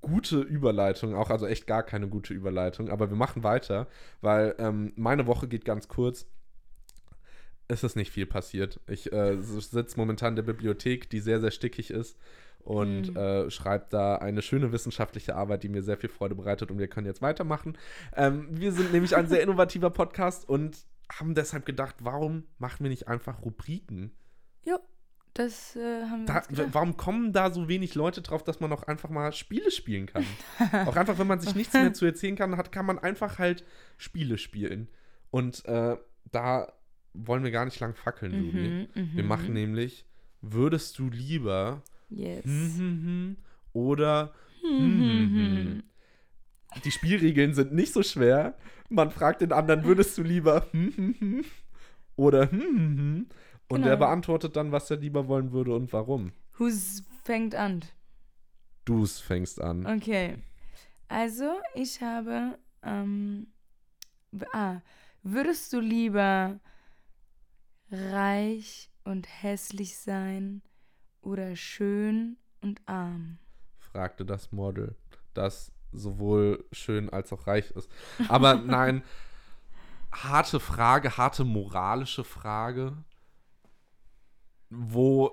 gute Überleitung, auch also echt gar keine gute Überleitung, aber wir machen weiter, weil ähm, meine Woche geht ganz kurz. Es ist nicht viel passiert. Ich äh, sitze momentan in der Bibliothek, die sehr, sehr stickig ist und Mhm. äh, schreibe da eine schöne wissenschaftliche Arbeit, die mir sehr viel Freude bereitet und wir können jetzt weitermachen. Ähm, wir sind nämlich ein sehr innovativer Podcast und haben deshalb gedacht, warum machen wir nicht einfach Rubriken? Das äh, haben wir Da, warum kommen da so wenig Leute drauf, dass man auch einfach mal Spiele spielen kann? auch einfach, wenn man sich nichts mehr zu erzählen kann, hat, kann man einfach halt Spiele spielen. Und äh, da wollen wir gar nicht lang fackeln, Judy. Mhm, Wir mhm. machen nämlich, würdest du lieber Yes. hm, hm, hm, oder die Spielregeln sind nicht so schwer. Man fragt den anderen, würdest du lieber hm, hm, hm, oder hm, hm, hm. Und der Genau. beantwortet dann, was er lieber wollen würde und warum. Who's fängt an? Du's fängst an. Okay. Also, ich habe. Ähm, ah, würdest du lieber reich und hässlich sein oder schön und arm? fragte das Model, das sowohl schön als auch reich ist. Aber nein, harte Frage, harte moralische Frage, wo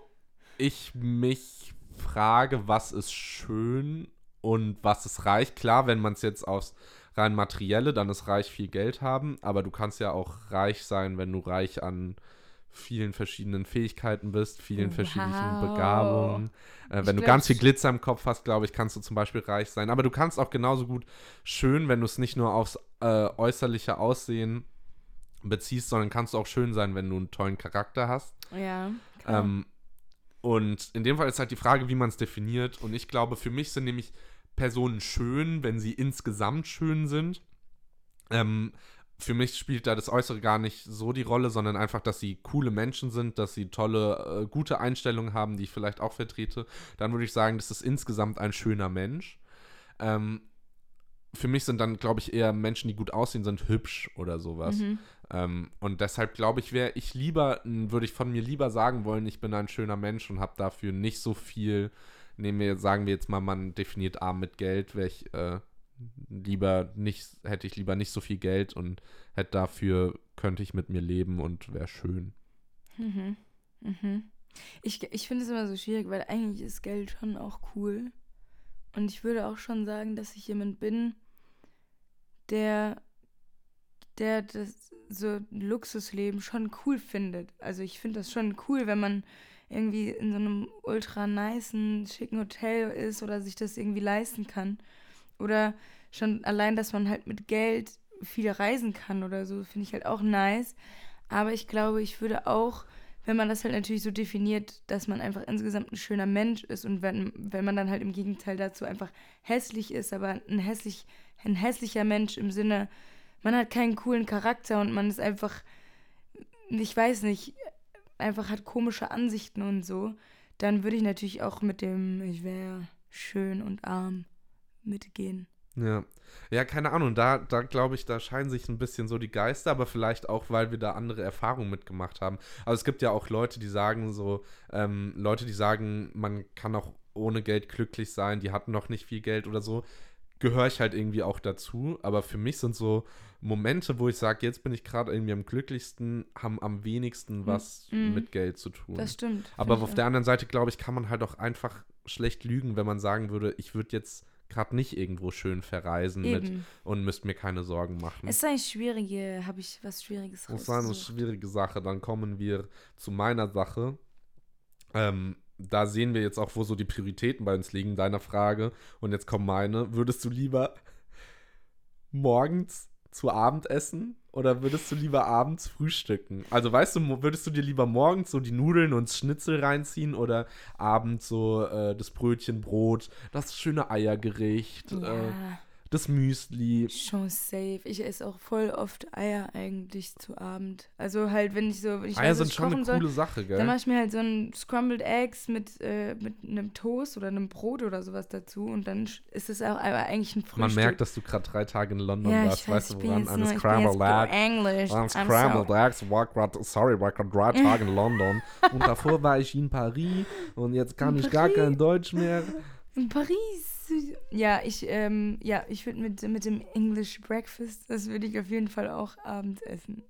ich mich frage, was ist schön und was ist reich. Klar, wenn man es jetzt aufs rein materielle, dann ist reich viel Geld haben, aber du kannst ja auch reich sein, wenn du reich an vielen verschiedenen Fähigkeiten bist, vielen verschiedenen Wow. Begabungen. Äh, Ich wenn du glaub, ganz viel Glitzer im Kopf hast, glaube ich, kannst du zum Beispiel reich sein. Aber du kannst auch genauso gut schön, wenn du es nicht nur aufs äh, äußerliche Aussehen beziehst, sondern kannst du auch schön sein, wenn du einen tollen Charakter hast. Ja. Klar. Ähm, und in dem Fall ist halt die Frage, wie man es definiert. Und ich glaube, für mich sind nämlich Personen schön, wenn sie insgesamt schön sind. Ähm, für mich spielt da das Äußere gar nicht so die Rolle, sondern einfach, dass sie coole Menschen sind, dass sie tolle, äh, gute Einstellungen haben, die ich vielleicht auch vertrete. Dann würde ich sagen, das ist insgesamt ein schöner Mensch. Ähm, für mich sind dann, glaube ich, eher Menschen, die gut aussehen, sind hübsch oder sowas. Mhm. Ähm, und deshalb glaube ich, wäre ich lieber, würde ich von mir lieber sagen wollen, ich bin ein schöner Mensch und habe dafür nicht so viel. Nehmen wir, sagen wir jetzt mal, man definiert arm mit Geld, wäre ich äh, lieber nicht, hätte ich lieber nicht so viel Geld und hätte dafür, könnte ich mit mir leben und wäre schön. Mhm. Mhm. Ich, ich finde es immer so schwierig, weil eigentlich ist Geld schon auch cool. Und ich würde auch schon sagen, dass ich jemand bin, der, der das so Luxusleben schon cool findet. Also ich finde das schon cool, wenn man irgendwie in so einem ultra niceen, schicken Hotel ist oder sich das irgendwie leisten kann. Oder schon allein, dass man halt mit Geld viel reisen kann oder so, finde ich halt auch nice. Aber ich glaube, ich würde auch, wenn man das halt natürlich so definiert, dass man einfach insgesamt ein schöner Mensch ist und wenn, wenn man dann halt im Gegenteil dazu einfach hässlich ist, aber ein, hässlich, ein hässlicher Mensch im Sinne, man hat keinen coolen Charakter und man ist einfach, ich weiß nicht, einfach hat komische Ansichten und so, dann würde ich natürlich auch mit dem, ich wäre schön und arm mitgehen. Ja. Ja, keine Ahnung, da, da glaube ich, da scheinen sich ein bisschen so die Geister, aber vielleicht auch, weil wir da andere Erfahrungen mitgemacht haben. Also es gibt ja auch Leute, die sagen so, ähm, Leute, die sagen, man kann auch ohne Geld glücklich sein, die hatten noch nicht viel Geld oder so, gehöre ich halt irgendwie auch dazu. Aber für mich sind so Momente, wo ich sage, jetzt bin ich gerade irgendwie am glücklichsten, haben am wenigsten was Mhm. mit Geld zu tun. Das stimmt. Aber auf der anderen Seite, glaube ich, kann man halt auch einfach schlecht lügen, wenn man sagen würde, ich würde jetzt gerade nicht irgendwo schön verreisen mit Eben. und müsste mir keine Sorgen machen. Es ist eine schwierige, habe ich was Schwieriges Das war eine schwierige Sache. Dann kommen wir zu meiner Sache. Ähm, da sehen wir jetzt auch, wo so die Prioritäten bei uns liegen, deiner Frage. Und jetzt kommt meine. Würdest du lieber morgens zu Abend essen oder würdest du lieber abends frühstücken? Also weißt du, würdest du dir lieber morgens so die Nudeln und Schnitzel reinziehen oder abends so äh, das Brötchen, Brot, das schöne Eiergericht, äh, Ja, das Müsli? schon safe. Ich esse auch voll oft Eier eigentlich zu Abend. Also halt, wenn ich so, wenn ich Eier weiß, sind ich schon eine soll, coole Sache, gell? dann mache ich mir halt so ein Scrambled Eggs mit, äh, mit einem Toast oder einem Brot oder sowas dazu und dann ist es auch aber eigentlich ein Frühstück. Man merkt, dass du gerade drei Tage in London ja, warst. weiß, weißt du woran? bin Scrambled jetzt Egg. English. Ein I'm Scrambled Eggs, war grad, sorry, war gerade drei Tage in London. Und davor war ich in Paris und jetzt kann In ich gar Paris? kein Deutsch mehr. In Paris. Ja, ich, ähm, ja, ich würde mit, mit dem English Breakfast, das würde ich auf jeden Fall auch abends essen.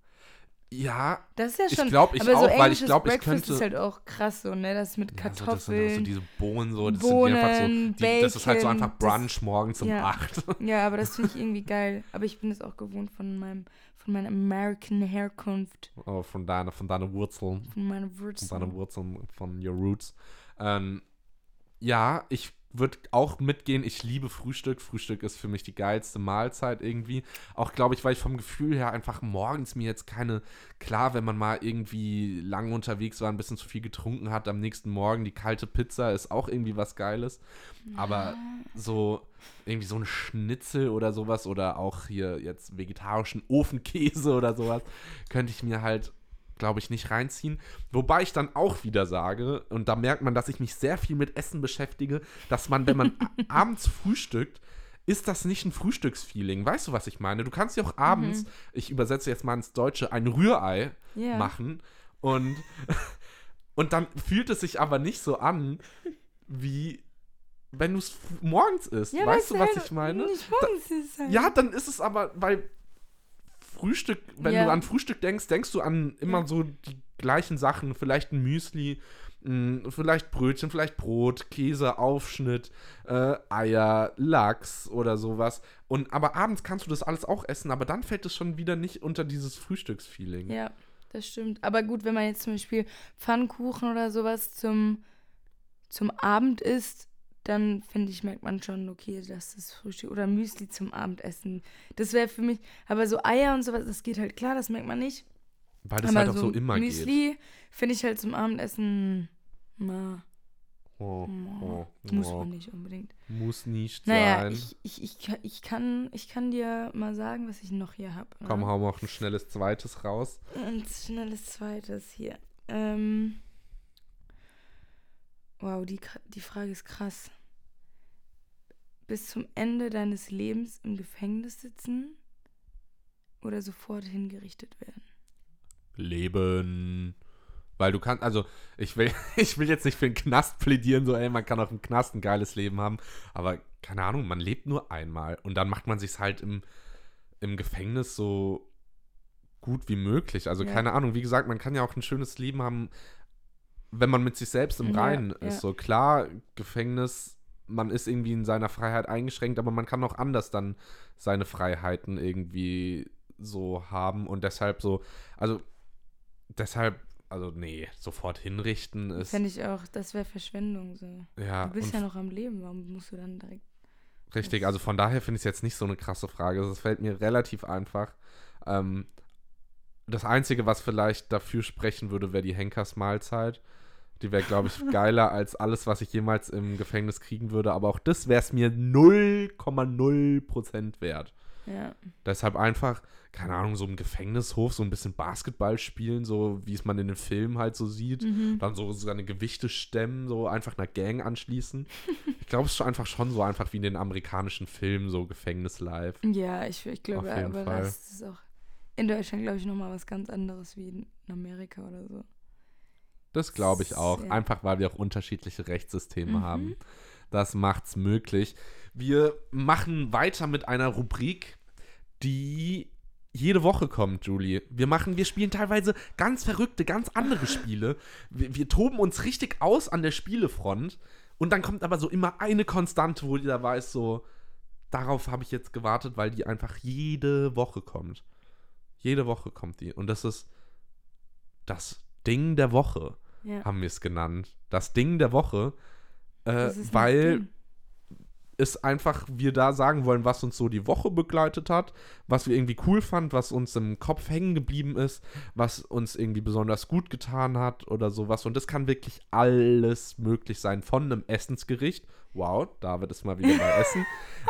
Ja, Das ist ja Ich schon. glaub, ich aber so auch, weil ich englisches glaub, ich Breakfast könnte- ist halt auch krass so, ne? Das mit ja so, das sind auch so Kartoffeln. diese Bohnen, so, das Bohnen, die so, die, das ist halt so Bacon, einfach das- Brunch morgens um ja. 8. ja, aber das finde ich irgendwie geil. Aber ich bin es auch gewohnt von meinem, von meiner American Herkunft, Oh, von deiner, von deiner Wurzeln. von meiner Von Wurzel. deiner Wurzeln, von your roots. Ähm, ja, ich würde auch mitgehen. Ich liebe Frühstück. Frühstück ist für mich die geilste Mahlzeit irgendwie. Auch glaube ich, weil ich vom Gefühl her einfach morgens mir jetzt keine, klar, wenn man mal irgendwie lang unterwegs war, ein bisschen zu viel getrunken hat, am nächsten Morgen die kalte Pizza ist auch irgendwie was Geiles. Aber so irgendwie so ein Schnitzel oder sowas oder auch hier jetzt vegetarischen Ofenkäse oder sowas könnte ich mir halt glaube ich, nicht reinziehen. Wobei ich dann auch wieder sage, und da merkt man, dass ich mich sehr viel mit Essen beschäftige, dass man, wenn man abends frühstückt, ist das nicht ein Frühstücksfeeling. Weißt du, was ich meine? Du kannst ja auch abends, ich übersetze jetzt mal ins Deutsche, ein Rührei Ja. machen und, und dann fühlt es sich aber nicht so an, wie wenn du es morgens isst. Ja, weißt du, was halt ich meine? Ist halt. Ja, dann ist es aber, weil Frühstück, wenn Ja. du an Frühstück denkst, denkst du an immer Ja. so die gleichen Sachen. Vielleicht ein Müsli, mh, vielleicht Brötchen, vielleicht Brot, Käse, Aufschnitt, äh, Eier, Lachs oder sowas. Und aber abends kannst du das alles auch essen, aber dann fällt es schon wieder nicht unter dieses Frühstücksfeeling. Ja, das stimmt. Aber gut, wenn man jetzt zum Beispiel Pfannkuchen oder sowas zum, zum Abend isst, dann finde ich, merkt man schon, okay, das ist Frühstück oder Müsli zum Abendessen. Das wäre für mich, aber so Eier und sowas, das geht halt klar, das merkt man nicht. Weil das aber halt auch so immer geht. Müsli finde ich halt zum Abendessen, na, Oh, oh, Muss oh. man nicht unbedingt. Muss nicht Naja, sein. ich, ich, ich, ich, kann, ich kann dir mal sagen, was ich noch hier habe. Komm, hau noch ein schnelles zweites raus. Ein schnelles zweites hier. Ähm, wow, die, die Frage ist krass. Bis zum Ende deines Lebens im Gefängnis sitzen oder sofort hingerichtet werden? Leben. Weil du kannst, also ich will, ich will jetzt nicht für den Knast plädieren, so ey, man kann auch im Knast ein geiles Leben haben, aber keine Ahnung, man lebt nur einmal und dann macht man sich halt im, im Gefängnis so gut wie möglich. Also Ja. keine Ahnung, wie gesagt, man kann ja auch ein schönes Leben haben, wenn man mit sich selbst im Ja, Reinen ja. ist. So klar, Gefängnis, man ist irgendwie in seiner Freiheit eingeschränkt, aber man kann auch anders dann seine Freiheiten irgendwie so haben und deshalb so, also deshalb, also nee, sofort hinrichten ist, Fände ich auch, das wäre Verschwendung so. ja, Du bist ja noch am Leben, warum musst du dann direkt. Richtig, also von daher finde ich es jetzt nicht so eine krasse Frage. Es fällt mir relativ einfach. Ähm, das Einzige, was vielleicht dafür sprechen würde, wäre die Henkersmahlzeit. Die wäre, glaube ich, geiler als alles, was ich jemals im Gefängnis kriegen würde. Aber auch das wäre es mir 0,0% wert. Ja. Deshalb einfach, keine Ahnung, so im Gefängnishof so ein bisschen Basketball spielen, so wie es man in den Filmen halt so sieht. Mhm. Dann so seine Gewichte stemmen, so einfach einer Gang anschließen. ich glaube, es ist einfach schon so einfach wie in den amerikanischen Filmen, so Gefängnis-Live. Ja, ich, ich glaube, aber Fall. das ist auch in Deutschland, glaube ich, nochmal was ganz anderes wie in Amerika oder so. Das glaube ich auch. Ja. Einfach, weil wir auch unterschiedliche Rechtssysteme Mhm. haben. Das macht's möglich. Wir machen weiter mit einer Rubrik, die jede Woche kommt, Julie. Wir machen, wir spielen teilweise ganz verrückte, ganz andere Spiele. Wir, wir toben uns richtig aus an der Spielefront. Und dann kommt aber so immer eine Konstante, wo jeder weiß, so, darauf habe ich jetzt gewartet, weil die einfach jede Woche kommt. Jede Woche kommt die. Und das ist das Ding der Woche Ja. haben wir es genannt. Das Ding der Woche, äh, weil Ding. es einfach wir da sagen wollen, was uns so die Woche begleitet hat, was wir irgendwie cool fanden, was uns im Kopf hängen geblieben ist, was uns irgendwie besonders gut getan hat oder sowas. Und das kann wirklich alles möglich sein. Von einem Essensgericht, wow, David ist mal wieder bei Essen,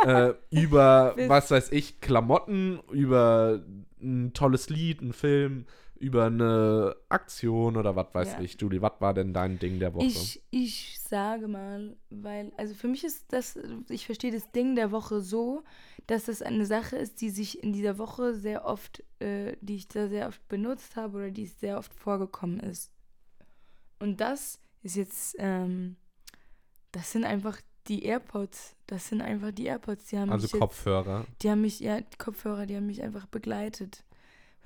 äh, über, was weiß ich, Klamotten, über ein tolles Lied, ein Film, über eine Aktion oder was weiß Ja. ich. Julie, was war denn dein Ding der Woche? Ich, ich sage mal, weil, also für mich ist das, ich verstehe das Ding der Woche so, dass das eine Sache ist, die sich in dieser Woche sehr oft, äh, die ich da sehr oft benutzt habe oder die sehr oft vorgekommen ist. Und das ist jetzt, ähm, das sind einfach die AirPods. Das sind einfach die AirPods, die haben also mich jetzt, Kopfhörer. die haben mich, ja, Kopfhörer, die haben mich einfach begleitet.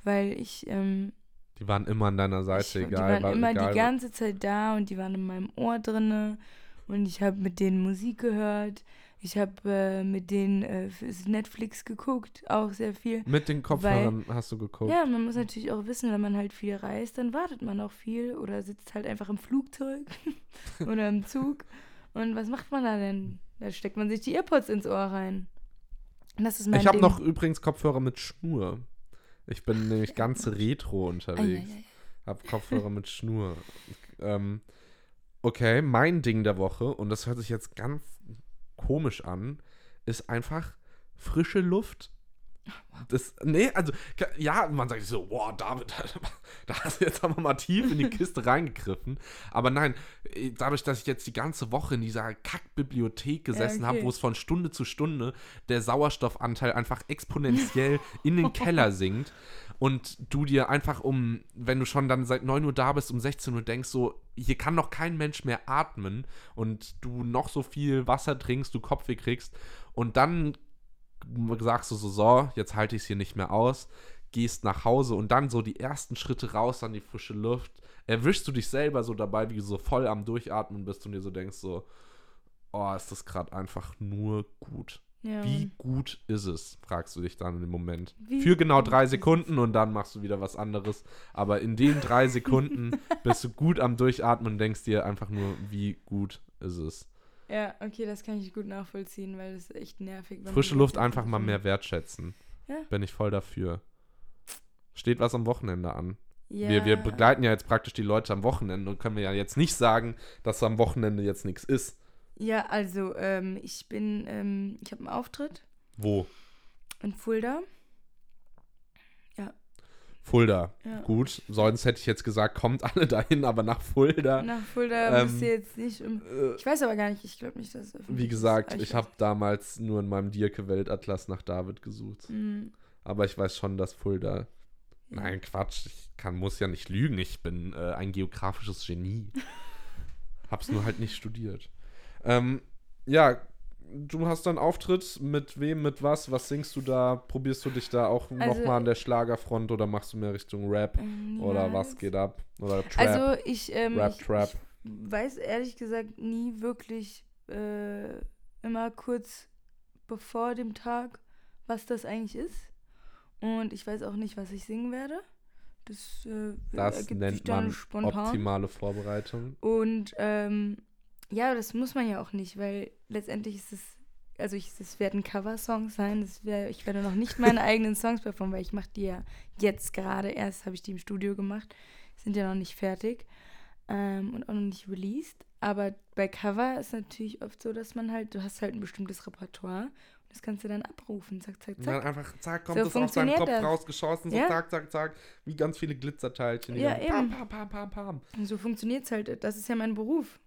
Weil ich, ähm, Die waren immer an deiner ich, Seite, die egal. waren war immer egal, die ganze Zeit da und die waren in meinem Ohr drinne und ich habe mit denen Musik gehört. Ich habe äh, mit denen äh, Netflix geguckt, auch sehr viel. Mit den Kopfhörern hast du geguckt. Ja, man muss natürlich auch wissen, wenn man halt viel reist, dann wartet man auch viel oder sitzt halt einfach im Flugzeug oder im Zug. Und was macht man da denn? Da steckt man sich die Earpods ins Ohr rein. Das ist mein ich habe noch übrigens Kopfhörer mit Schnur. Ich bin nämlich ganz retro unterwegs. Hab Kopfhörer mit Schnur. Ähm, okay, mein Ding der Woche, und das hört sich jetzt ganz komisch an, ist einfach frische Luft. Das, nee, also, ja, man sagt so, boah, David, da hast du jetzt aber mal tief in die Kiste reingegriffen. Aber nein, eh, dadurch, dass ich jetzt die ganze Woche in dieser Kackbibliothek gesessen habe, okay. wo es von Stunde zu Stunde der Sauerstoffanteil einfach exponentiell in den Keller sinkt und du dir einfach um, wenn du schon dann seit 9 Uhr da bist, um 16 Uhr denkst, so, hier kann noch kein Mensch mehr atmen und du noch so viel Wasser trinkst, du Kopfweh kriegst und dann sagst du so, so, jetzt halte ich es hier nicht mehr aus, gehst nach Hause und dann so die ersten Schritte raus an die frische Luft, erwischst du dich selber so dabei, wie du so voll am Durchatmen bist und dir so denkst so, oh, ist das gerade einfach nur gut. Ja, Wie gut ist es, fragst du dich dann im Moment. Wie Für genau drei? Sekunden und dann machst du wieder was anderes. Aber in den drei Sekunden bist du gut am Durchatmen und denkst dir einfach nur, wie gut ist es. Ja, okay, das kann ich gut nachvollziehen, weil das ist echt nervig. Frische Luft einfach mal mehr wertschätzen. Ja. Bin ich voll dafür. Steht was am Wochenende an. Ja. Wir, wir begleiten ja jetzt praktisch die Leute am Wochenende und können wir ja jetzt nicht sagen, dass am Wochenende jetzt nichts ist. Ja, also ähm, ich bin, ähm, ich habe einen Auftritt Wo? in Fulda. Fulda. Ja. Gut, sonst hätte ich jetzt gesagt, kommt alle dahin, aber nach Fulda. Nach Fulda Ähm, müsst ihr jetzt nicht. Um, Äh, ich weiß aber gar nicht, ich glaube nicht, dass wie ist. gesagt, Aber ich habe damals nur in meinem Dirke-Weltatlas nach David gesucht. Hm, Aber ich weiß schon, dass Fulda. Nein, Quatsch, ich kann, muss ja nicht lügen. Ich bin äh, ein geografisches Genie. Hab's nur halt nicht studiert. Ähm, ja, du hast dann Auftritt. Mit wem, mit was? Was singst du da? Probierst du dich da auch Also- nochmal an der Schlagerfront oder machst du mehr Richtung Rap? Ähm, Oder was geht ab? Oder Trap? Also ich, ähm, Rap, ich, Trap. ich weiß ehrlich gesagt nie wirklich äh, immer kurz bevor dem Tag, was das eigentlich ist. Und ich weiß auch nicht, was ich singen werde. Das, äh, das ergibt sich nennt dann man spontan. optimale Vorbereitung. Und ähm, ja, das muss man ja auch nicht, weil letztendlich ist es, also ich, es werden Coversongs sein. Das wär, ich werde noch nicht meine eigenen Songs performen, weil ich mache die ja jetzt gerade erst, habe ich die im Studio gemacht. Sind ja noch nicht fertig ähm, und auch noch nicht released. Aber bei Cover ist natürlich oft so, dass man halt, du hast halt ein bestimmtes Repertoire und das kannst du dann abrufen. Zack, zack, Und dann zack. einfach, zack, kommt So das aus deinem Kopf das. rausgeschossen, so Ja. zack, zack, zack, wie ganz viele Glitzerteilchen. Ja, eben. Pam, pam, pam, pam, pam. Und so funktioniert es halt. Das ist ja mein Beruf.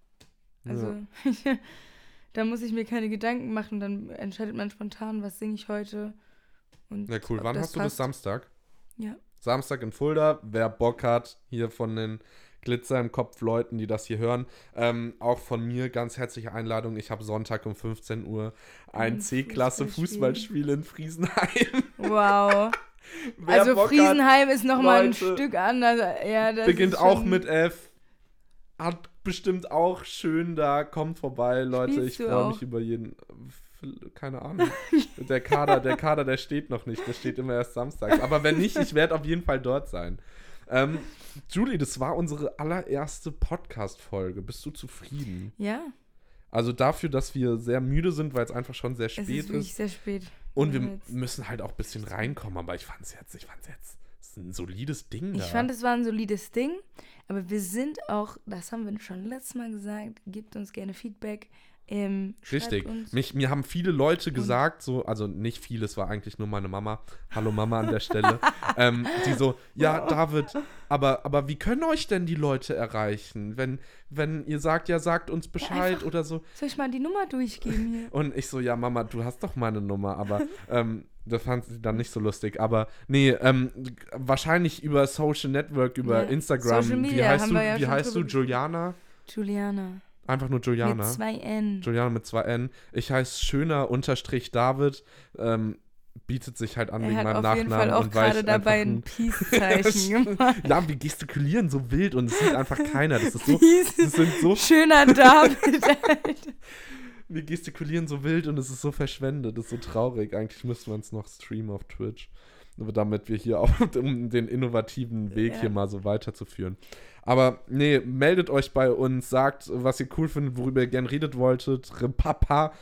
Also, Ja. da muss ich mir keine Gedanken machen. Dann entscheidet man spontan, was singe ich heute. Und Ja, cool. Wann hast du das? passt. Samstag? Ja. Samstag in Fulda. Wer Bock hat, hier von den Glitzer im Kopf Leuten, die das hier hören. Ähm, auch von mir ganz herzliche Einladung. Ich habe Sonntag um 15 Uhr ein Ein C-Klasse Fußballspiel. In Friesenheim. Wow. Wer also Bock hat, Friesenheim ist nochmal ein Stück anders. Ja, das beginnt auch mit F. Hat bestimmt auch schön da. Kommt vorbei, Leute. Spielst ich freue mich über jeden. Keine Ahnung. der Kader, der Kader, der steht noch nicht. Der steht immer erst samstags. Aber wenn nicht, ich werde auf jeden Fall dort sein. Ähm, Julie, das war unsere allererste Podcast-Folge. Bist du zufrieden? Ja, Also dafür, dass wir sehr müde sind, weil es einfach schon sehr es spät ist ist. wirklich sehr spät. Und wir jetzt- müssen halt auch ein bisschen reinkommen. Aber ich fand es jetzt, ich jetzt, es ist ein solides Ding da. Ich fand, es war ein solides Ding, aber wir sind auch, das haben wir schon letztes Mal gesagt, gebt uns gerne Feedback. Ähm, Richtig. Mich, mir haben viele Leute gesagt, so, also nicht viele, es war eigentlich nur meine Mama. Hallo Mama an der Stelle. ähm, die so, ja, David, aber, aber wie können euch denn die Leute erreichen? Wenn, wenn ihr sagt, ja, sagt uns Bescheid einfach- oder so. Soll ich mal die Nummer durchgeben hier? Und ich so, ja, Mama, du hast doch meine Nummer, aber ähm, das fand sie dann nicht so lustig. Aber nee, ähm, wahrscheinlich über Social Network, über Ja, Instagram. Social wie Media heißt haben du, ja wie heißt du? Juliana? Juliana. Einfach nur Juliana. Mit zwei N. Juliana mit zwei N. Ich heiße schöner Unterstrich David. Ähm, bietet sich halt an wegen Er hat meinem auf jeden Fall Nachnamen auch und weil gerade ich dabei ein Peace-Zeichen gemacht. Ja, wir gestikulieren so wild und es sieht einfach keiner. Das ist so, das sind so, Schöner David. Alter. wir gestikulieren so wild und es ist so verschwendet. Das ist so traurig. Eigentlich müssten wir uns noch streamen auf Twitch. Aber damit wir hier auch, um den innovativen Weg Ja. hier mal so weiterzuführen. Aber nee, meldet euch bei uns, sagt, was ihr cool findet, worüber ihr gern redet wolltet. Papa.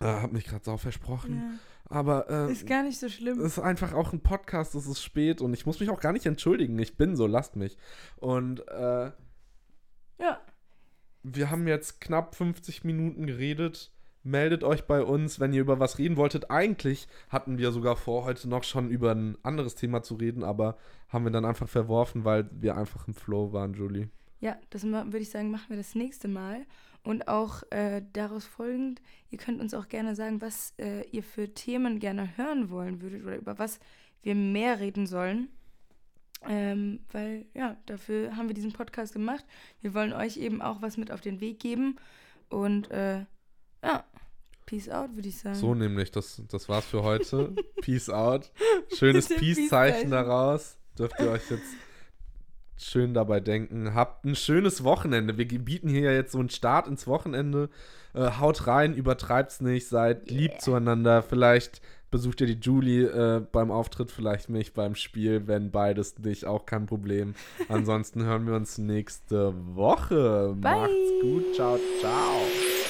Äh, hab mich gerade sau versprochen. Ja, Aber äh, ist gar nicht so schlimm. es ist einfach auch ein Podcast, es ist spät und ich muss mich auch gar nicht entschuldigen. Ich bin so, lasst mich. Und äh, Ja. wir haben jetzt knapp 50 Minuten geredet. Meldet euch bei uns, wenn ihr über was reden wolltet. Eigentlich hatten wir sogar vor, heute noch schon über ein anderes Thema zu reden, aber haben wir dann einfach verworfen, weil wir einfach im Flow waren, Julie. Ja, das würde ich sagen, machen wir das nächste Mal. Und auch äh, daraus folgend, ihr könnt uns auch gerne sagen, was äh, ihr für Themen gerne hören wollen würdet oder über was wir mehr reden sollen. Ähm, weil, ja, dafür haben wir diesen Podcast gemacht. Wir wollen euch eben auch was mit auf den Weg geben. Und äh, ja, peace out, würde ich sagen. So nämlich, das, das war's für heute. Peace out. Schönes Peace-Zeichen daraus. Dürft ihr euch jetzt schön dabei denken. Habt ein schönes Wochenende. Wir bieten hier ja jetzt so einen Start ins Wochenende. Äh, haut rein, übertreibt's nicht, seid lieb Yeah. zueinander. Vielleicht besucht ihr die Julie äh, beim Auftritt, vielleicht mich beim Spiel. Wenn beides nicht, auch kein Problem. Ansonsten hören wir uns nächste Woche. Bye. Macht's gut. Ciao, ciao.